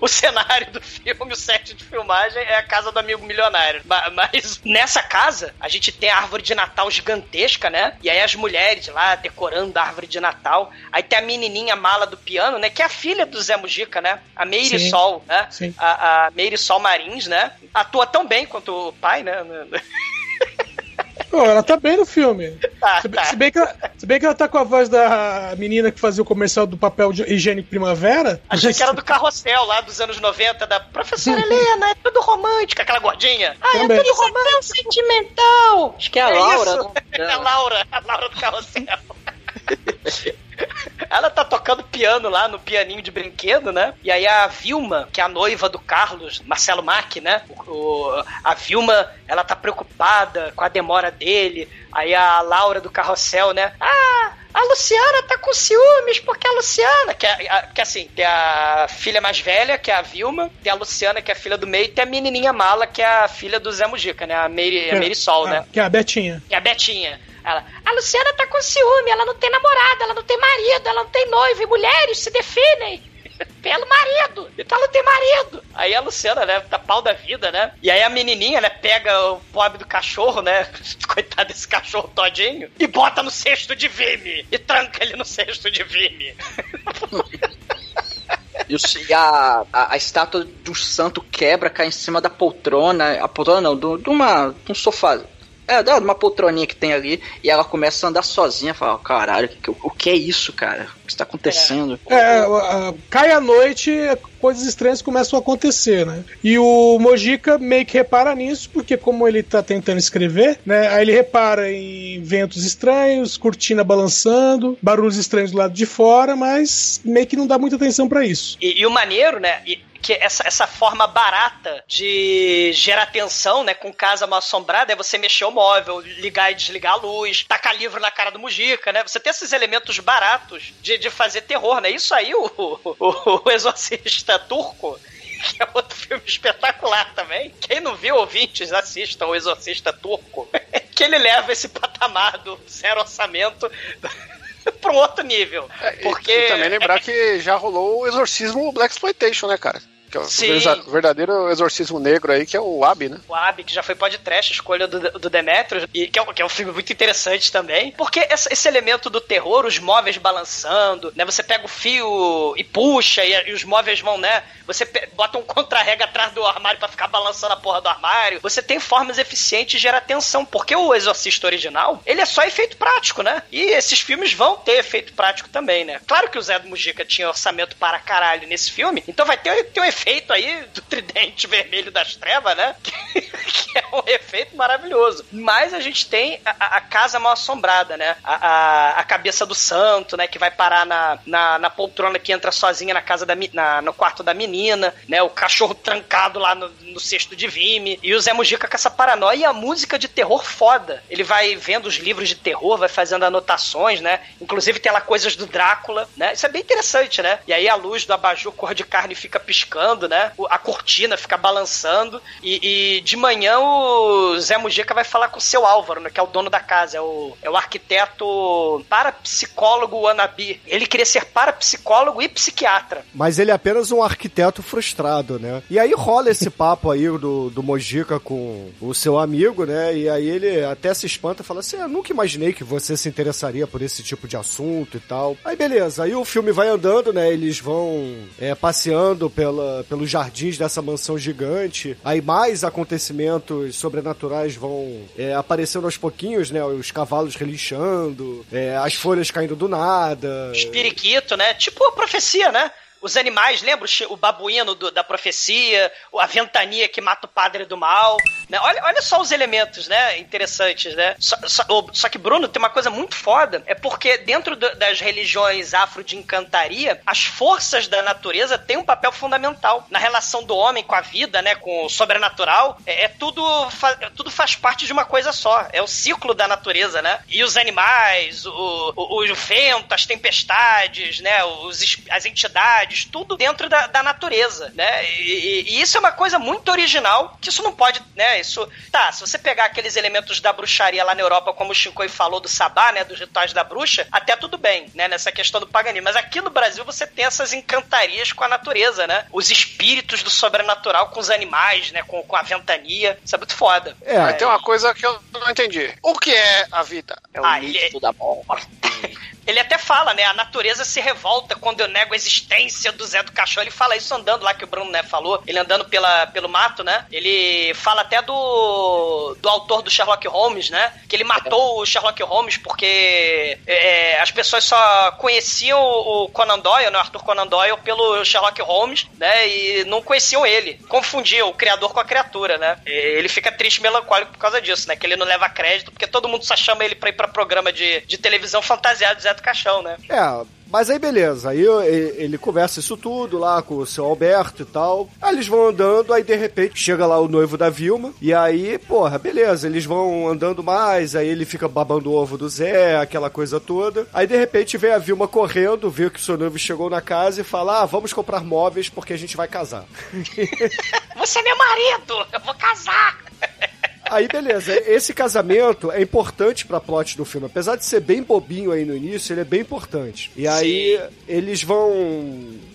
S4: O cenário do filme, o set de filmagem é a casa do amigo milionário. Ma- Mas nessa casa, a gente tem a árvore de Natal gigantesca, né? E aí as mulheres lá decorando a árvore de Natal. Aí tem a menininha mala do piano, né? Que é a filha do Zé Mujica, né? A Meire
S6: Sim.
S4: Sol, né?
S6: Sim.
S4: A, a Meire Sol Marins, né? Atua tão bem quanto o pai, né?
S6: Pô, ela tá bem no filme. Se, bem- se bem que ela, se bem que ela tá com a voz da menina que fazia o comercial do papel de- higiênico primavera.
S4: Achei que era do carrossel lá dos anos 90, da professora Helena, é tudo romântico, aquela gordinha. Ah, é tudo romântico. sentimental.
S5: Acho que é a
S4: É
S5: Laura,
S4: isso.
S5: né?
S4: É a Laura, a Laura do carrossel. Ela tá tocando piano lá no pianinho de brinquedo, né? E aí a Vilma, que é a noiva do Carlos, Marcelo Mack, né? O- a Vilma, ela tá preocupada com a demora dele. Aí a Laura do carrossel, né? Ah, a Luciana tá com ciúmes porque a Luciana, que, é, a- que assim, tem a filha mais velha, que é a Vilma, tem a Luciana, que é a filha do meio, e tem a menininha mala, que é a filha do Zé Mujica, né? A Meire, a Meire Sol, né?
S6: Ah, Que é a Betinha.
S4: Que é a Betinha. Ela, a Luciana tá com ciúme, ela não tem namorada, ela não tem marido, ela não tem noivo, e mulheres se definem pelo marido. Então ela não tem marido. Aí a Luciana, né, tá pau da vida, né? E aí a menininha, né, pega o pobre do cachorro, né? Coitado desse cachorro todinho, e bota no cesto de vime. E tranca ele no cesto de vime.
S5: E, e a, a, a estátua um santo quebra, cai em cima da poltrona. A poltrona não, do- de uma, um sofá. É, de uma poltroninha que tem ali. E ela começa a andar sozinha. Fala, caralho, o que, o que é isso, cara? O que está acontecendo?
S6: É, a- a- cai a noite, coisas estranhas começam a acontecer, né? E o Mojica meio que repara nisso, porque como ele tá tentando escrever, né? Aí ele repara em ventos estranhos, cortina balançando, barulhos estranhos do lado de fora, mas meio que não dá muita atenção pra isso.
S4: E, e o maneiro, né? e- que essa, essa forma barata de gerar tensão, né? Com casa mal assombrada, é você mexer o móvel, ligar e desligar a luz, tacar livro na cara do Mujica, né? Você tem esses elementos baratos de, de fazer terror, né? Isso aí, o, o, o Exorcista Turco. Que é outro filme espetacular também. Quem não viu, ouvintes, assistam o Exorcista Turco. Que ele leva esse patamar do zero orçamento para um outro nível.
S7: É, e-
S4: Porque
S7: E também lembrar que já rolou o exorcismo Black Exploitation, né, cara? Que é o
S4: Sim.
S7: verdadeiro exorcismo negro aí, que é o Ab, né?
S4: o Ab, que já foi podcast, escolha do, do Demetrius, e que é, um- que é um filme muito interessante também, porque essa- esse elemento do terror, os móveis balançando, né? Você pega o fio e puxa, e, e os móveis vão, né? Você bota um contra-rega atrás do armário pra ficar balançando a porra do armário. Você tem formas eficientes de gerar tensão, porque o Exorcista original, ele é só efeito prático, né? E esses filmes vão ter efeito prático também, né? Claro que o Zé do Mujica tinha orçamento para caralho nesse filme, então vai ter, ter um efeito aí do tridente vermelho das trevas, né? Que, que é um efeito maravilhoso. Mas a gente tem a, a- casa mal assombrada, né? A, a, a cabeça do santo, né? Que vai parar na, na, na poltrona que entra sozinha na casa da na, no quarto da menina, né? O cachorro trancado lá no, no cesto de vime. E o Zé Mujica com essa paranoia e a música de terror foda. Ele vai vendo os livros de terror, vai fazendo anotações, né? Inclusive tem lá coisas do Drácula, né? Isso é bem interessante, né? E aí a luz do abajur cor de carne fica piscando, né? A cortina fica balançando. E, e de manhã o Zé Mujica vai falar com o seu Álvaro, né? Que é o dono da casa, é o, é o arquiteto parapsicólogo wannabe. Ele queria ser parapsicólogo e psiquiatra.
S3: Mas ele é apenas um arquiteto frustrado, né? E aí rola esse papo aí do, do Mojica com o seu amigo, né? E aí ele até se espanta e fala assim: Eu nunca imaginei que você se interessaria por esse tipo de assunto e tal. Aí beleza, aí o filme vai andando, né? Eles vão é, passeando pela, pelos jardins dessa mansão gigante. Aí mais acontecimentos sobrenaturais vão é, aparecendo aos pouquinhos, né? Os cavalos relinchando, é, as folhas caindo do nada.
S4: Periquito, né? Tipo a profecia, né? Os animais, lembra o, babuíno do- da profecia, a ventania que mata o padre do mal, né? Olha, olha só os elementos, né, interessantes, né? Só, só- só que, Bruno, tem uma coisa muito foda, é porque dentro do- das religiões afro de encantaria, as forças da natureza têm um papel fundamental na relação do homem com a vida, né, com o sobrenatural. É, é tudo, fa- tudo faz parte de uma coisa só, é o ciclo da natureza, né? E os animais, o, o, o vento, as tempestades, né, os, as entidades, tudo dentro da, da natureza, né? E, e- e isso é uma coisa muito original, que isso não pode, né? Isso, tá, se você pegar aqueles elementos da bruxaria lá na Europa, como o Shinkoi falou do sabá, né, dos rituais da bruxa, até tudo bem, né, nessa questão do paganismo. Mas aqui no Brasil você tem essas encantarias com a natureza, né? Os espíritos do sobrenatural com os animais, né, com, com a ventania. Isso é muito foda.
S3: É,
S7: Mas tem uma coisa que eu não entendi. O que é a vida?
S5: É o
S4: Ah,
S5: mito
S4: ele-
S5: da morte.
S4: Ele até fala, né? A natureza se revolta quando eu nego a existência do Zé do Caixão. Ele fala isso andando lá que o Bruno né, falou. Ele andando pela, pelo mato, né? Ele fala até do, do autor do Sherlock Holmes, né? Que ele matou o Sherlock Holmes porque é, as pessoas só conheciam o Conan Doyle, né? O Arthur Conan Doyle pelo Sherlock Holmes, né? E não conheciam ele. Confundiam o criador com a criatura, né? Ele fica triste e melancólico por causa disso, né? Que ele não leva crédito porque todo mundo só chama ele pra ir pra programa de, de televisão fantasiado de Zé do Caixão, né?
S3: É, mas aí beleza, aí ele conversa isso tudo lá com o seu Alberto e tal. Aí eles vão andando, aí de repente chega lá o noivo da Vilma, e aí, porra, beleza, eles vão andando mais, aí ele fica babando o ovo do Zé, aquela coisa toda. Aí de repente vem a Vilma correndo, vê que o seu noivo chegou na casa e fala: Ah, vamos comprar móveis porque a gente vai casar.
S4: Você é meu marido! Eu vou casar!
S3: Aí, beleza. Esse casamento é importante pra plot do filme. Apesar de ser bem bobinho aí no início, ele é bem importante. E aí, eles vão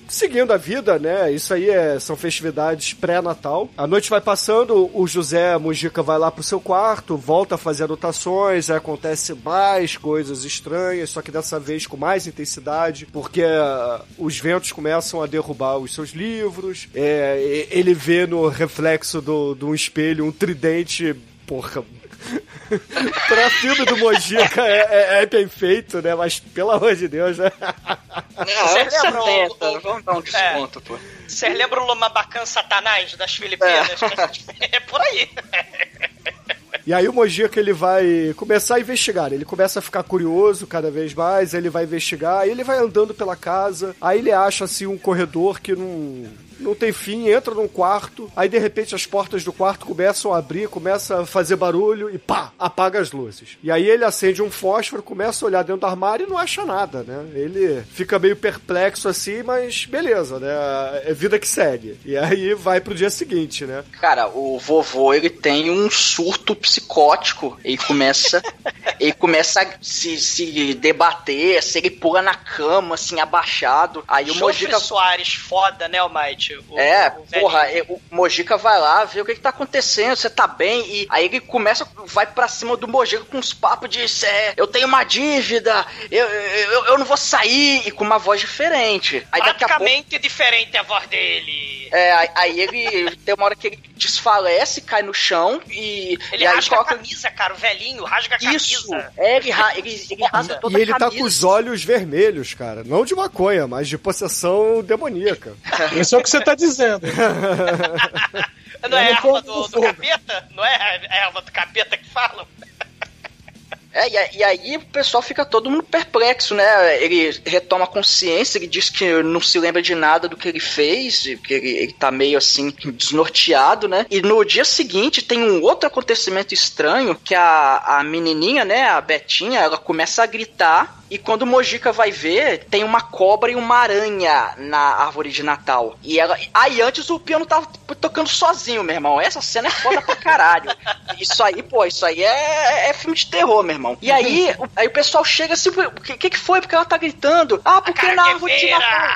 S3: seguindo a vida, né? Isso aí é- são festividades pré-natal. A noite vai passando, o José Mujica vai lá pro seu quarto, volta a fazer anotações, acontece mais coisas estranhas, só que dessa vez com mais intensidade, porque ah, os ventos começam a derrubar os seus livros. É, ele vê no reflexo do- um espelho um tridente, porra. pra filme do Mojica é, é, é bem feito, né? Mas pelo amor de Deus, né?
S5: Não, é
S4: Você lembra o-
S5: 70,
S4: o-
S5: vamos dar um desconto, pô.
S4: Vocês lembram o Lomabacan Satanás das Filipinas? É, por aí.
S3: E aí o Mojica ele vai começar a investigar. Ele começa a ficar curioso cada vez mais, ele vai investigar, aí ele vai andando pela casa, aí ele acha assim um corredor que não não tem fim, entra num quarto, aí de repente as portas do quarto começam a abrir, começa a fazer barulho e pá, apaga as luzes. E aí ele acende um fósforo, começa a olhar dentro do armário e não acha nada, né? Ele fica meio perplexo assim, mas beleza, né? É vida que segue. E aí vai pro dia seguinte, né?
S5: Cara, o vovô, ele tem um surto psicótico. Ele começa, ele começa a se, se debater, se ele pula na cama, assim, abaixado. Aí o Mojica...
S4: Soares, foda, né, Almighty? O-
S5: É,
S4: o
S5: porra, e- o Mojica vai lá, vê o que, que tá acontecendo, você tá bem, e aí ele começa, vai pra cima do Mojica com uns papos de é, eu tenho uma dívida, eu, eu, eu não vou sair, e com uma voz diferente. Aí daqui a pouco.
S4: Praticamente diferente a voz dele.
S5: É, aí, aí ele tem uma hora que ele desfalece, cai no chão e.
S4: Ele
S5: e aí
S4: rasga
S5: coloca-
S4: a camisa, cara, o velhinho, rasga a camisa.
S5: Isso! É, ele, ra- ele, ele rasga toda
S3: E ele
S5: a
S3: tá
S5: camisa.
S3: com os olhos vermelhos, cara. Não de maconha, mas de possessão demoníaca.
S6: Isso é o que você tá dizendo.
S4: Não é
S6: não
S4: erva do, do capeta? Não é a erva do capeta que falam?
S5: É, e, a- e aí o pessoal fica todo mundo perplexo, né? Ele retoma a consciência, ele diz que não se lembra de nada do que ele fez, e que ele, ele tá meio assim, desnorteado, né? E no dia seguinte tem um outro acontecimento estranho, que a, a menininha, né, a Betinha, ela começa a gritar e quando o Mojica vai ver, tem uma cobra e uma aranha na árvore de Natal. E ela. Aí antes o piano tava tocando sozinho, meu irmão. Essa cena é foda pra caralho. Isso aí, pô, isso aí é, é filme de terror, meu irmão. E aí, o, aí o pessoal chega assim, o que, que que foi? Porque ela tá gritando. Ah, porque na árvore de Natal.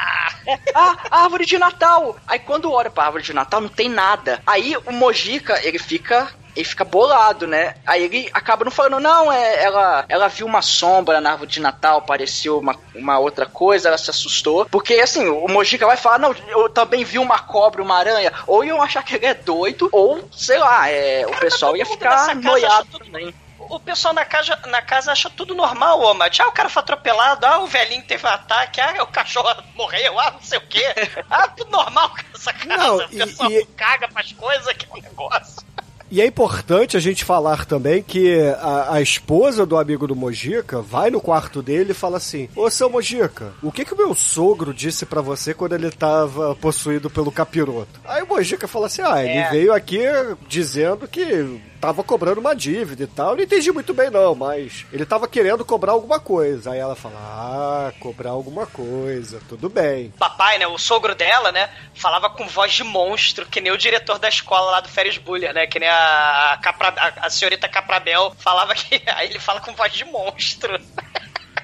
S5: É, ah, árvore de Natal. Aí quando olha pra árvore de Natal, não tem nada. Aí o Mojica, ele fica. Ele fica bolado, né? Aí ele acaba não falando, não, é, ela, ela viu uma sombra na árvore de Natal, pareceu uma, uma outra coisa, ela se assustou. Porque assim, o Mojica vai falar, não, eu também vi uma cobra, uma aranha. Ou iam achar que ele é doido, ou, sei lá, é, o pessoal ia ficar noiado também.
S4: O, pessoal na casa, na casa acha tudo normal, ô, mas ah, o cara foi atropelado, ah, o velhinho teve um ataque, ah, o cachorro morreu, ah, não sei o quê. Ah, tudo normal nessa casa.
S3: Não,
S4: o
S3: e-
S4: pessoal
S3: e-
S4: caga pras coisas, que é um negócio.
S3: E é importante a gente falar também que a, a esposa do amigo do Mojica vai no quarto dele e fala assim: Ô seu Mojica, o que que o meu sogro disse pra você quando ele tava possuído pelo capiroto? Aí o Mojica fala assim: Ah, ele
S4: É.
S3: veio aqui dizendo que tava cobrando uma dívida e tal. Eu não entendi muito bem, não, mas ele tava querendo cobrar alguma coisa. Aí ela fala: Ah, cobrar alguma coisa, tudo bem.
S4: papai, né, o sogro dela, né, falava com voz de monstro, que nem o diretor da escola lá do Ferris Buller, né, que nem a, a, Capra- a- senhorita Caprabel falava que... Aí ele fala com voz de monstro.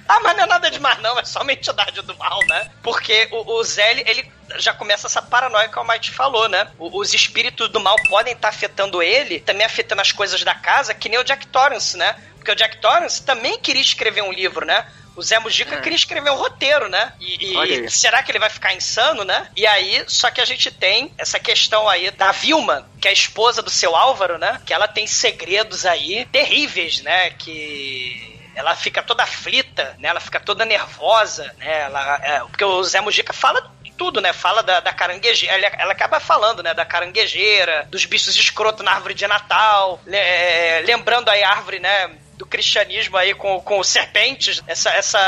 S4: Ah, mas não é nada demais, não, é só uma entidade do mal, né? Porque o, o ele, já começa essa paranoia que o Might falou, né? Os espíritos do mal podem estar afetando ele, também afetando as coisas da casa, que nem o Jack Torrance, né? Porque o Jack Torrance também queria escrever um livro, né? O Zé Mujica queria escrever um roteiro, né? E, e será que ele vai ficar insano, né? E aí, só que a gente tem essa questão aí da Vilma, que é a esposa do seu Álvaro, né? Que ela tem segredos aí terríveis, né? Que ela fica toda aflita, né? Ela fica toda nervosa, né? Ela, é, porque o Zé Mujica fala tudo, né? Fala da, da caranguejeira. Ela, ela acaba falando, né? Da caranguejeira, dos bichos escroto na árvore de Natal, é, lembrando aí a árvore, né? Do cristianismo aí com, com serpentes, essa, essa,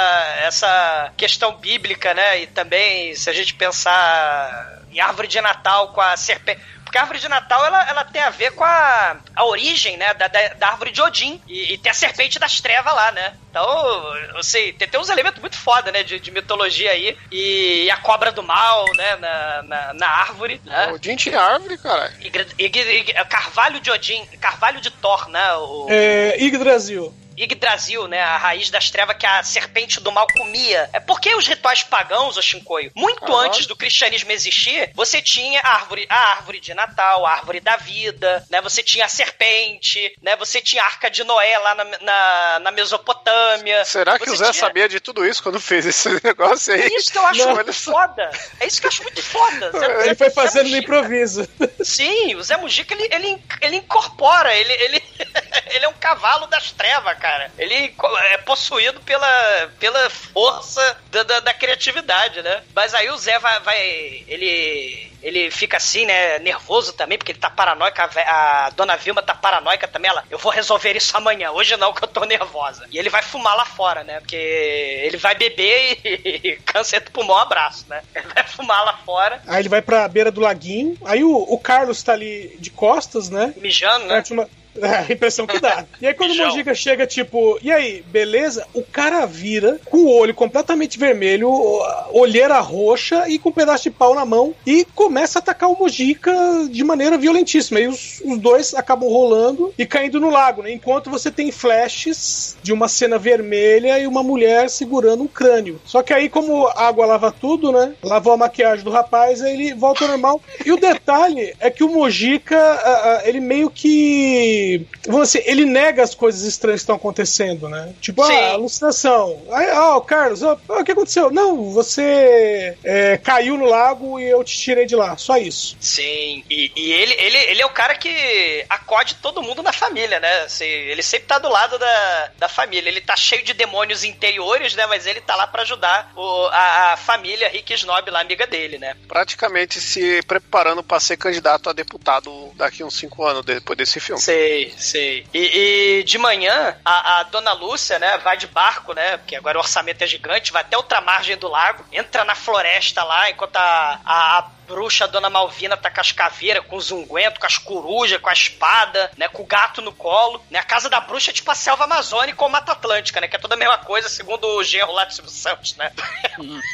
S4: essa questão bíblica, né? E também, se a gente pensar em árvore de Natal com a serpente. Porque a árvore de Natal ela, ela tem a ver com a, a origem, né? Da, da, da árvore de Odin. E, e tem a serpente das trevas lá, né? Então, eu sei, tem, tem uns elementos muito foda, né? De, de mitologia aí. E, a cobra do mal, né? Na, na, na árvore. Né?
S7: O Jim tinha árvore, cara.
S4: Igre- igre- igre- carvalho de Odin, carvalho de Thor, né? O,
S6: É, Yggdrasil.
S4: Yggdrasil, né? A raiz das trevas que a serpente do mal comia. É porque os rituais pagãos, o Shinkoio, muito antes do cristianismo existir, você tinha a árvore, a árvore de Natal, a árvore da vida, né? Você tinha a serpente, né? Você tinha a arca de Noé lá na, na, na Mesopotâmia.
S7: Será que
S4: Você
S7: o Zé
S4: tinha-
S7: sabia de tudo isso quando fez esse negócio aí?
S4: É isso que eu acho
S6: Não.
S4: muito foda. É isso que eu acho muito foda. Zé-
S6: Ele
S4: Zé-
S6: foi fazendo no improviso.
S4: Sim, o Zé Mujica, ele, ele, ele incorpora, ele, ele, ele é um cavalo das trevas, cara. Ele é possuído pela, pela força da, da, da criatividade, né? Mas aí o Zé vai, vai ele, ele fica assim, né, nervoso também, porque ele tá paranoico, a, dona Vilma tá paranoica também, ela, eu vou resolver isso amanhã, hoje não, que eu tô nervosa. E ele vai fumar lá fora, né, porque ele vai beber e, câncer do pulmão, abraço, né? Ele vai fumar lá fora,
S6: Aí ele vai pra beira do laguinho. Aí o, o Carlos tá ali de costas, né?
S4: mijando, né?
S6: Uma- É a impressão que dá. E aí quando o. Mojica chega, tipo, e aí, beleza? O cara vira com o olho completamente vermelho, olheira roxa e com um pedaço de pau na mão e começa a atacar o Mojica de maneira violentíssima. E os, os dois acabam rolando e caindo no lago, né? Enquanto você tem flashes de uma cena vermelha e uma mulher segurando um crânio. Só que aí, como a água lava tudo, né? Lavou a maquiagem do rapaz, aí ele volta ao normal. E o detalhe é que o Mojica, ele meio que. Vamos dizer, ele nega as coisas estranhas que estão acontecendo, né? Tipo,
S4: Sim.
S6: ah, alucinação. Aí, ah, o Carlos, ah, o que aconteceu? Não, você é, caiu no lago e eu te tirei de lá. Só isso.
S4: Sim, e, e ele, ele, ele é o cara que acode todo mundo na família, né? Assim, ele sempre tá do lado da, da família. Ele tá cheio de demônios interiores, né? Mas ele tá lá pra ajudar o, a, a família Rick Snob, lá, amiga dele, né?
S7: Praticamente se preparando pra ser candidato a deputado daqui uns 5 anos depois desse filme.
S4: Sei, sei. E, e de manhã, a, a dona Lúcia, né, vai de barco, né? Porque agora o orçamento é gigante, vai até outra margem do lago, entra na floresta lá, enquanto a, a, a bruxa, a dona Malvina, tá com as caveiras, com os ungüentos, com as corujas, com a espada, né? Com o gato no colo. Né? A casa da bruxa é tipo a selva amazônica ou Mata Atlântica, né? Que é toda a mesma coisa, segundo o genro lá Silvio Santos, né?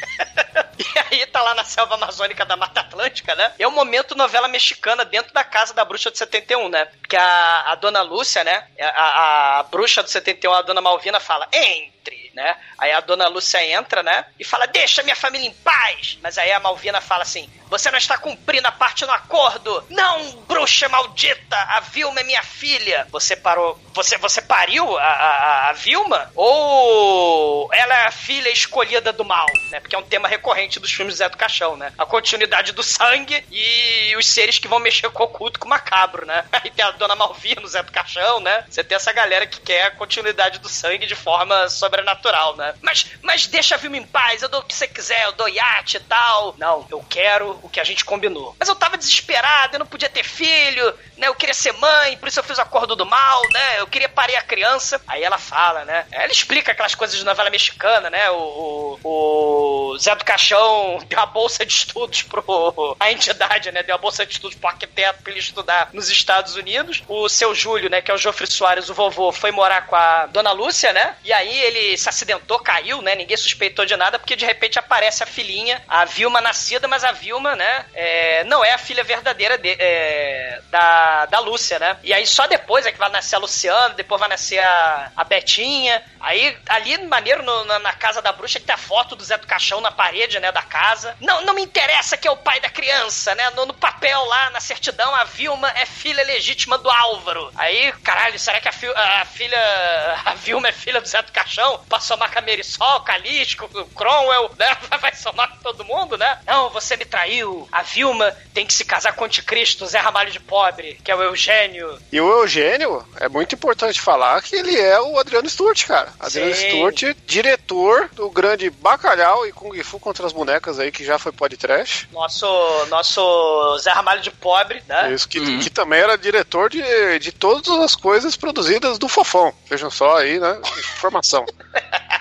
S4: E aí tá lá na selva amazônica da Mata Atlântica, né? É um momento novela mexicana dentro da casa da bruxa de 71, né? Que a, a dona Lúcia, né? A, a, a bruxa do 71, a dona Malvina, fala: entre, né? Aí a dona Lúcia entra, né? E fala: Deixa minha família em paz. Mas aí a Malvina fala assim: Você não está cumprindo a parte do acordo. Não, bruxa maldita. A Vilma é minha filha. Você parou. Você, você pariu a, a, a Vilma? Ou ela é a filha escolhida do mal, né? Porque é um tema recorrente dos filmes Zé do Caixão, né? A continuidade do sangue e os seres que vão mexer com o oculto com o macabro, né? Aí tem a Dona Malvina, o Zé do Caixão, né? Você tem essa galera que quer a continuidade do sangue de forma sobrenatural, né? Mas, mas deixa a Vilma em paz, eu dou o que você quiser, eu dou iate e tal. Não, eu quero o que a gente combinou. Mas eu tava desesperado, eu não podia ter filho, né? Eu queria ser mãe, por isso eu fiz o acordo do mal, né? Eu queria parir a criança. Aí ela fala, né? Ela explica aquelas coisas de novela mexicana, né? O, o, o Zé do Caixão deu uma bolsa de estudos pro. A entidade, né? Deu uma bolsa de estudos pro arquiteto pra ele estudar nos Estados Unidos. O seu Júlio, né? Que é o Jofre Soares, o vovô, foi morar com a dona Lúcia, né? E aí ele se acidentou, caiu, né? Ninguém suspeitou de nada, porque de repente aparece a filhinha, a Vilma nascida, mas a Vilma, né? é, não é a filha verdadeira de- é, da, da Lúcia, né? E aí só depois é que vai nascer a Luciana, depois vai nascer a, a Betinha. Aí, ali, maneiro, no- na, na casa da bruxa, que tem a foto do Zé do Caixão na parede, né, da casa. Não, não me interessa que é o pai da criança, né? No, no papel lá, na certidão, a Vilma é filha legítima do Álvaro. Aí, caralho, será que a, fi- a filha. A Vilma é filha do Zé do Caixão? Pra somar com a Merisol, Calisco, o Cromwell, né? Vai somar com todo mundo, né? Não, você me traiu. A Vilma tem que se casar com o anticristo, Zé Ramalho de Pobre, que é o Eugênio.
S7: E o Eugênio, é muito importante falar que ele é o Adriano Stewart, cara. Adriano
S4: Sim.
S7: Stewart, diretor do grande Bacalhau e Kung Fu contra as bonecas aí, que já foi podcast.
S4: Nosso, nosso Zé Ramalho de Pobre, né?
S7: Isso, que, que também era diretor de, de todas as coisas produzidas do Fofão. Vejam só aí, né? Informação.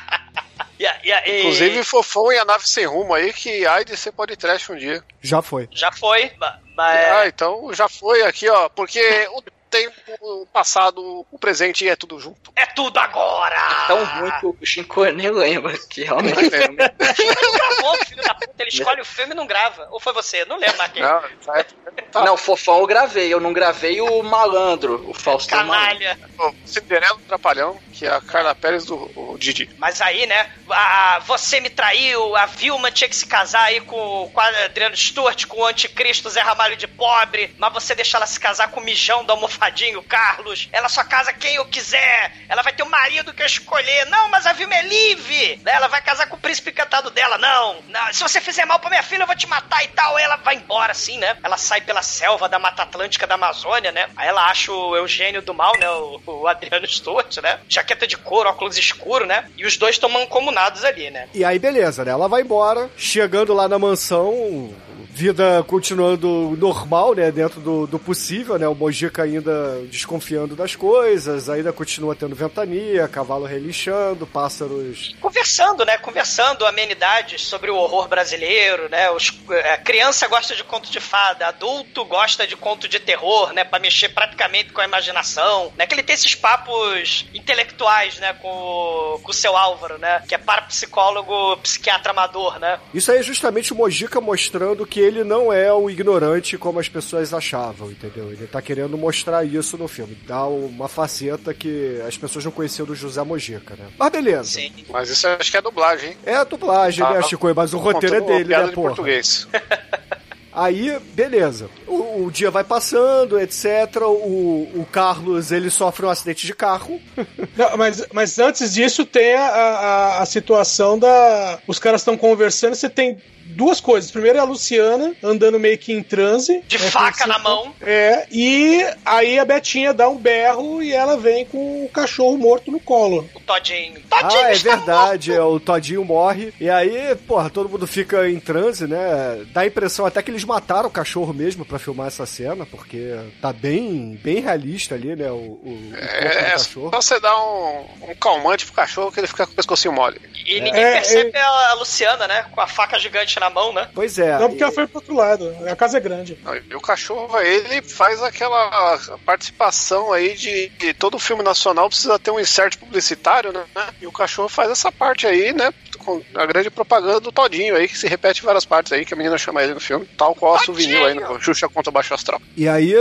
S4: E a- e e-
S7: Inclusive, Fofão e a nave sem rumo aí, que ai de ser podcast um dia.
S3: Já foi.
S4: Já foi, ma- mas.
S7: Ah, então já foi aqui, ó. Porque o tempo o passado, o presente é tudo junto.
S4: É tudo agora!
S5: Tão ruim que o Chico nem lembra que realmente.
S7: É,
S4: Ele gravou, filho da puta. Ele escolhe o filme e não grava. Ou foi você? Não lembro quem.
S7: Não, é- tá.
S5: Não, fofão eu gravei, eu não gravei o malandro, o Faustão Malandro.
S4: Canalha.
S7: Pô, Cinderela do Trapalhão, que é a Carla Pérez do o Didi.
S4: Mas aí, né? A, você me traiu, a Vilma tinha que se casar aí com, com o Adriano Stewart, com o anticristo Zé Ramalho de pobre, mas você deixa ela se casar com o mijão do almofadinho, Carlos. Ela só casa quem eu quiser. Ela vai ter o marido que eu escolher. Não, mas a Vilma é livre. Ela vai casar com o príncipe encantado dela. Não, não. Se você fizer mal pra minha filha, eu vou te matar e tal. Ela vai embora, assim, né? Ela sai pela selva da Mata Atlântica da Amazônia, né? Aí ela acha o Eugênio do mal, né? O, o Adriano Stewart, né? Jaqueta de couro, óculos escuro, né? E os dois estão mancomunados ali, né?
S3: E aí, beleza, né? Ela vai embora, chegando lá na mansão, vida continuando normal, né? Dentro do, do possível, né? O Mojica ainda desconfiando das coisas, ainda continua tendo ventania, cavalo relinchando, pássaros.
S4: Conversando, né? Conversando amenidades sobre o horror brasileiro, né? Os, a criança gosta de conto de fada, adulto gosta de conto de terror, né? Pra mexer praticamente com a imaginação, né? Que ele tem esses papos intelectuais, né? Com, o- com o seu Álvaro, né? Que é parapsicólogo, psiquiatra amador, né?
S3: Isso aí é justamente o Mojica mostrando que ele não é um ignorante como as pessoas achavam, entendeu? Ele tá querendo mostrar isso no filme, dar uma faceta que as pessoas não conheciam do José Mojica, né? Mas beleza.
S4: Sim.
S7: Mas isso eu acho que é dublagem, hein?
S3: É a dublagem,
S7: Tá,
S3: né, Chico? Mas o roteiro é dele, né,
S7: de
S3: porra?
S7: português.
S3: Aí, beleza. O, o dia vai passando, etc. O, o Carlos, ele sofre um acidente de carro.
S6: Não, mas, mas antes disso tem a, a, a situação da. Os caras estão conversando, você tem duas coisas. Primeiro é a Luciana andando meio que em transe.
S4: De
S6: né,
S4: faca na mão.
S6: É, e aí a Betinha dá um berro e ela vem com o cachorro morto no colo.
S4: O Todinho. Todinho
S3: Ah, é
S4: está
S3: verdade, é, o Todinho morre. E aí, porra, todo mundo fica em transe, né? Dá a impressão até que eles mataram o cachorro mesmo pra filmar essa cena, porque tá bem, bem realista ali, né? O, o, o
S7: É, é
S3: cachorro.
S7: só você dar um, um calmante pro cachorro que ele fica com o pescocinho mole.
S4: E ninguém
S6: É,
S4: percebe a Luciana, né? Com a faca gigante na mão, né?
S3: Pois é.
S6: Não, porque
S3: e-
S6: ela foi pro outro lado. A casa é grande.
S7: E o cachorro, ele faz aquela participação aí de, de todo filme nacional precisa ter um insert publicitário, né? E o cachorro faz essa parte aí, né? com a grande propaganda do Todinho aí, que se repete em várias partes aí, que a menina chama ele no filme, tal qual a souvenir aí no Xuxa contra o Baixo Astral.
S3: E aí,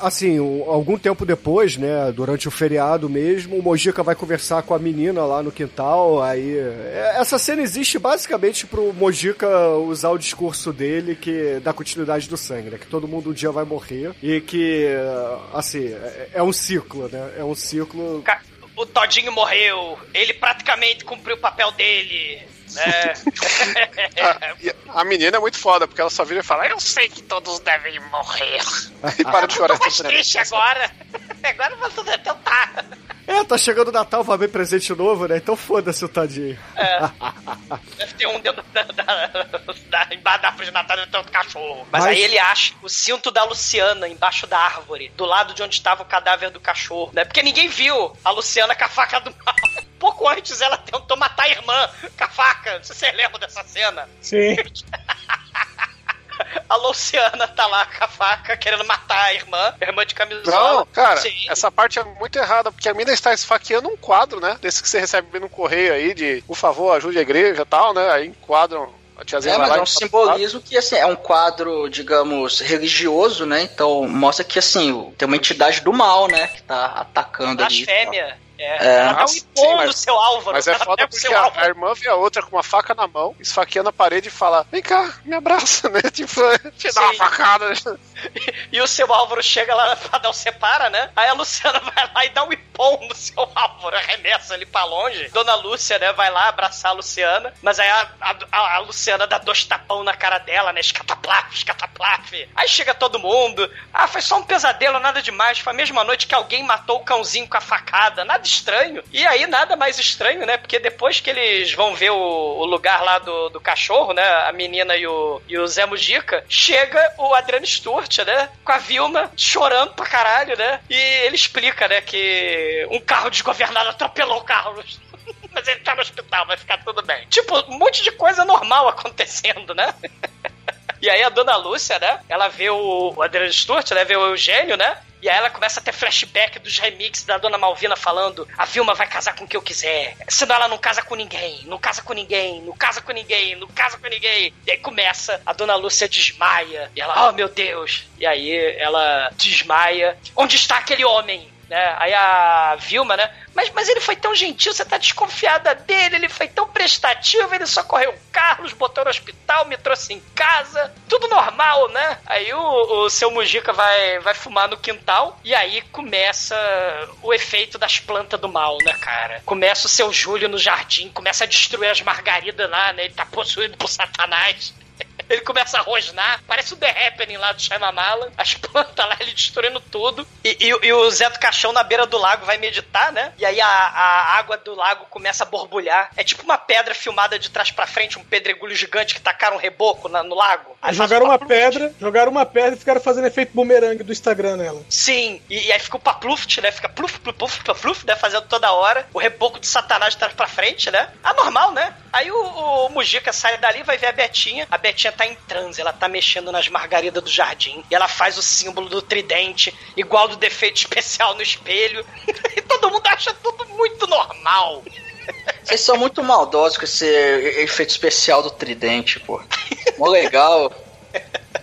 S3: assim, um- algum tempo depois, né, durante o feriado mesmo, o Mojica vai conversar com a menina lá no quintal, aí... é, Essa cena existe basicamente pro Mojica usar o discurso dele, que da continuidade do sangue, né, que todo mundo um dia vai morrer, e que, assim, é, é um ciclo, né, é um ciclo...
S4: Ca- O Todinho morreu, ele praticamente cumpriu o papel dele, né?
S7: A, a menina é muito foda, porque ela só vira e fala, eu sei que todos devem morrer. e para de chorar.
S4: Tô mais triste agora. Agora vai tudo tentar.
S3: É, tá chegando o Natal, vai ver presente novo, né, então foda-se o tadinho.
S4: Deve ter um dentro da, da, da, embaixo da árvore de Natal deve ter outro cachorro. Mas,
S3: Mas-
S4: aí ele acha o cinto da Luciana embaixo da árvore, do lado de onde estava o cadáver do cachorro, né? Porque ninguém viu a Luciana com a faca do mal. Pouco antes ela tentou matar a irmã com a faca. Não sei se você lembra dessa cena.
S6: Sim.
S4: A Luciana tá lá com a faca querendo matar a irmã, a irmã de camisola.
S7: Não, cara,
S4: Sim.
S7: essa parte é muito errada, porque a mina está esfaqueando um quadro, né? Desse que você recebe no correio aí, de por favor, ajude a igreja e tal, né? Aí enquadram
S5: É, mas é um simbolismo que, assim, é um quadro, digamos, religioso, né? Então, mostra que, assim, tem uma entidade do mal, né? Que tá atacando ali.
S4: Blasfêmia. É,
S5: É.
S4: ela tá um impondo
S7: mas-
S4: o seu Álvaro.
S7: Mas é foda porque a, a irmã vê a outra com uma faca na mão, esfaqueando a parede e fala: Vem cá, me abraça, né? Tipo, te dá uma facada.
S4: E o seu Álvaro chega lá pra dar o separa, né? Aí a Luciana vai lá e dá um ipom no seu Álvaro, arremessa ele pra longe. Dona Lúcia, né, vai lá abraçar a Luciana, mas aí a, a- a Luciana dá dois tapão na cara dela, né? Escataplaf, escataplaf. Aí chega todo mundo. Ah, foi só um pesadelo, nada demais. Foi a mesma noite que alguém matou o cãozinho com a facada. Nada estranho. E aí, nada mais estranho, né? Porque depois que eles vão ver o, o lugar lá do, do cachorro, né? A menina e o, e o Zé Mujica, chega o Adriano Sturt, né? Com a Vilma chorando pra caralho, né? E ele explica, né? Que um carro desgovernado atropelou o Carlos. Mas ele tá no hospital, vai ficar tudo bem. Tipo, um monte de coisa normal acontecendo, né? E aí a dona Lúcia, né? Ela vê o, o Adriano Sturt, né? Vê o Eugênio, né? E aí ela começa a ter flashback dos remixes da Dona Malvina falando a Vilma vai casar com quem eu quiser. Senão ela não casa com ninguém, não casa com ninguém, não casa com ninguém, não casa com ninguém. E aí começa, a Dona Lúcia desmaia. E ela, oh meu Deus. E aí ela desmaia. Onde está aquele homem? Né? Aí a Vilma, né? Mas, mas ele foi tão gentil, você tá desconfiada dele, ele foi tão prestativo, ele socorreu o Carlos, botou no hospital, me trouxe em casa, tudo normal, né? Aí o, o seu Mujica vai, vai fumar no quintal e aí começa o efeito das plantas do mal, né, cara? Começa o seu Júlio no jardim, começa a destruir as margaridas lá, né? Ele tá possuído por Satanás. Ele começa a rosnar, parece o The Happening lá do Shyamalan, as plantas lá, ele destruindo tudo. E, e- e o Zé do Caixão na beira do lago vai meditar, né? E aí a, a água do lago começa a borbulhar. É tipo uma pedra filmada de trás pra frente, um pedregulho gigante que tacaram um reboco na- no lago. Aí
S6: jogaram uma pedra, jogaram uma pedra e ficaram fazendo efeito bumerangue do Instagram nela.
S4: Sim, e, e aí fica o papluft, né? Fica pluf, pluf, pluf, pluf, né? Fazendo toda hora. O reboco de satanás de trás pra frente, né? Anormal, né? Aí o, o Mujica sai dali, vai ver a Betinha. A Betinha tá em transe, ela tá mexendo nas margaridas do jardim. E ela faz o símbolo do tridente, igual do defeito especial no espelho. e todo mundo acha tudo muito normal.
S5: Vocês são muito maldosos com esse efeito especial do tridente, pô. Mó legal.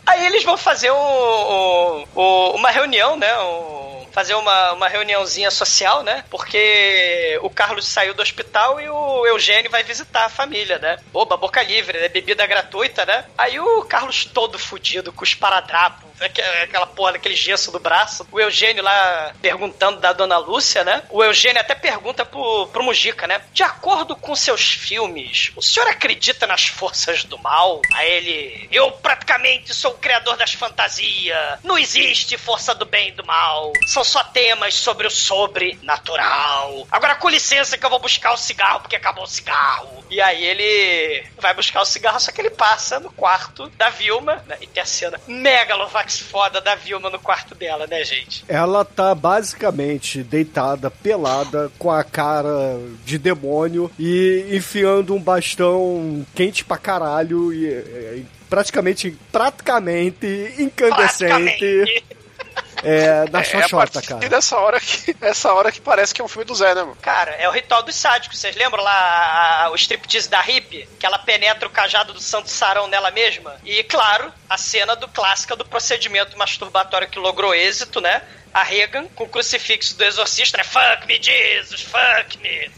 S4: Aí eles vão fazer um, um- um- uma reunião, né? Um- fazer uma, uma reuniãozinha social, né? Porque o Carlos saiu do hospital e o Eugênio vai visitar a família, né? Oba, boca livre, né? Bebida gratuita, né? Aí o Carlos todo fudido, com os paradrapos, aque- aquela porra daquele gesso do braço. O Eugênio lá perguntando da dona Lúcia, né? O Eugênio até pergunta pro, pro Mujica, né? De acordo com seus filmes, o senhor acredita nas forças do mal? Aí ele, eu praticamente sou o criador das fantasias. Não existe força do bem e do mal. São só temas sobre o sobrenatural. Agora com licença que eu vou buscar o cigarro porque acabou o cigarro. E aí ele vai buscar o cigarro, só que ele passa no quarto da Vilma, né? E tem a cena megalovax foda da Vilma no quarto dela, né, gente?
S3: Ela tá basicamente deitada, pelada, com a cara de demônio e enfiando um bastão quente pra caralho e, e praticamente, praticamente incandescente.
S4: Praticamente.
S3: É, na
S7: É a
S3: xoxota,
S7: partir
S3: cara.
S7: dessa hora que essa hora que parece que é um filme do Zé, né, mano?
S4: Cara, é o ritual dos sádicos. Vocês lembram lá a- a- o striptease da hippie? Que ela penetra o cajado do santo sarão nela mesma? E, claro, a cena do clássica do procedimento masturbatório que logrou êxito, né? A Regan com o crucifixo do exorcista, né? Fuck me, Jesus, fuck me.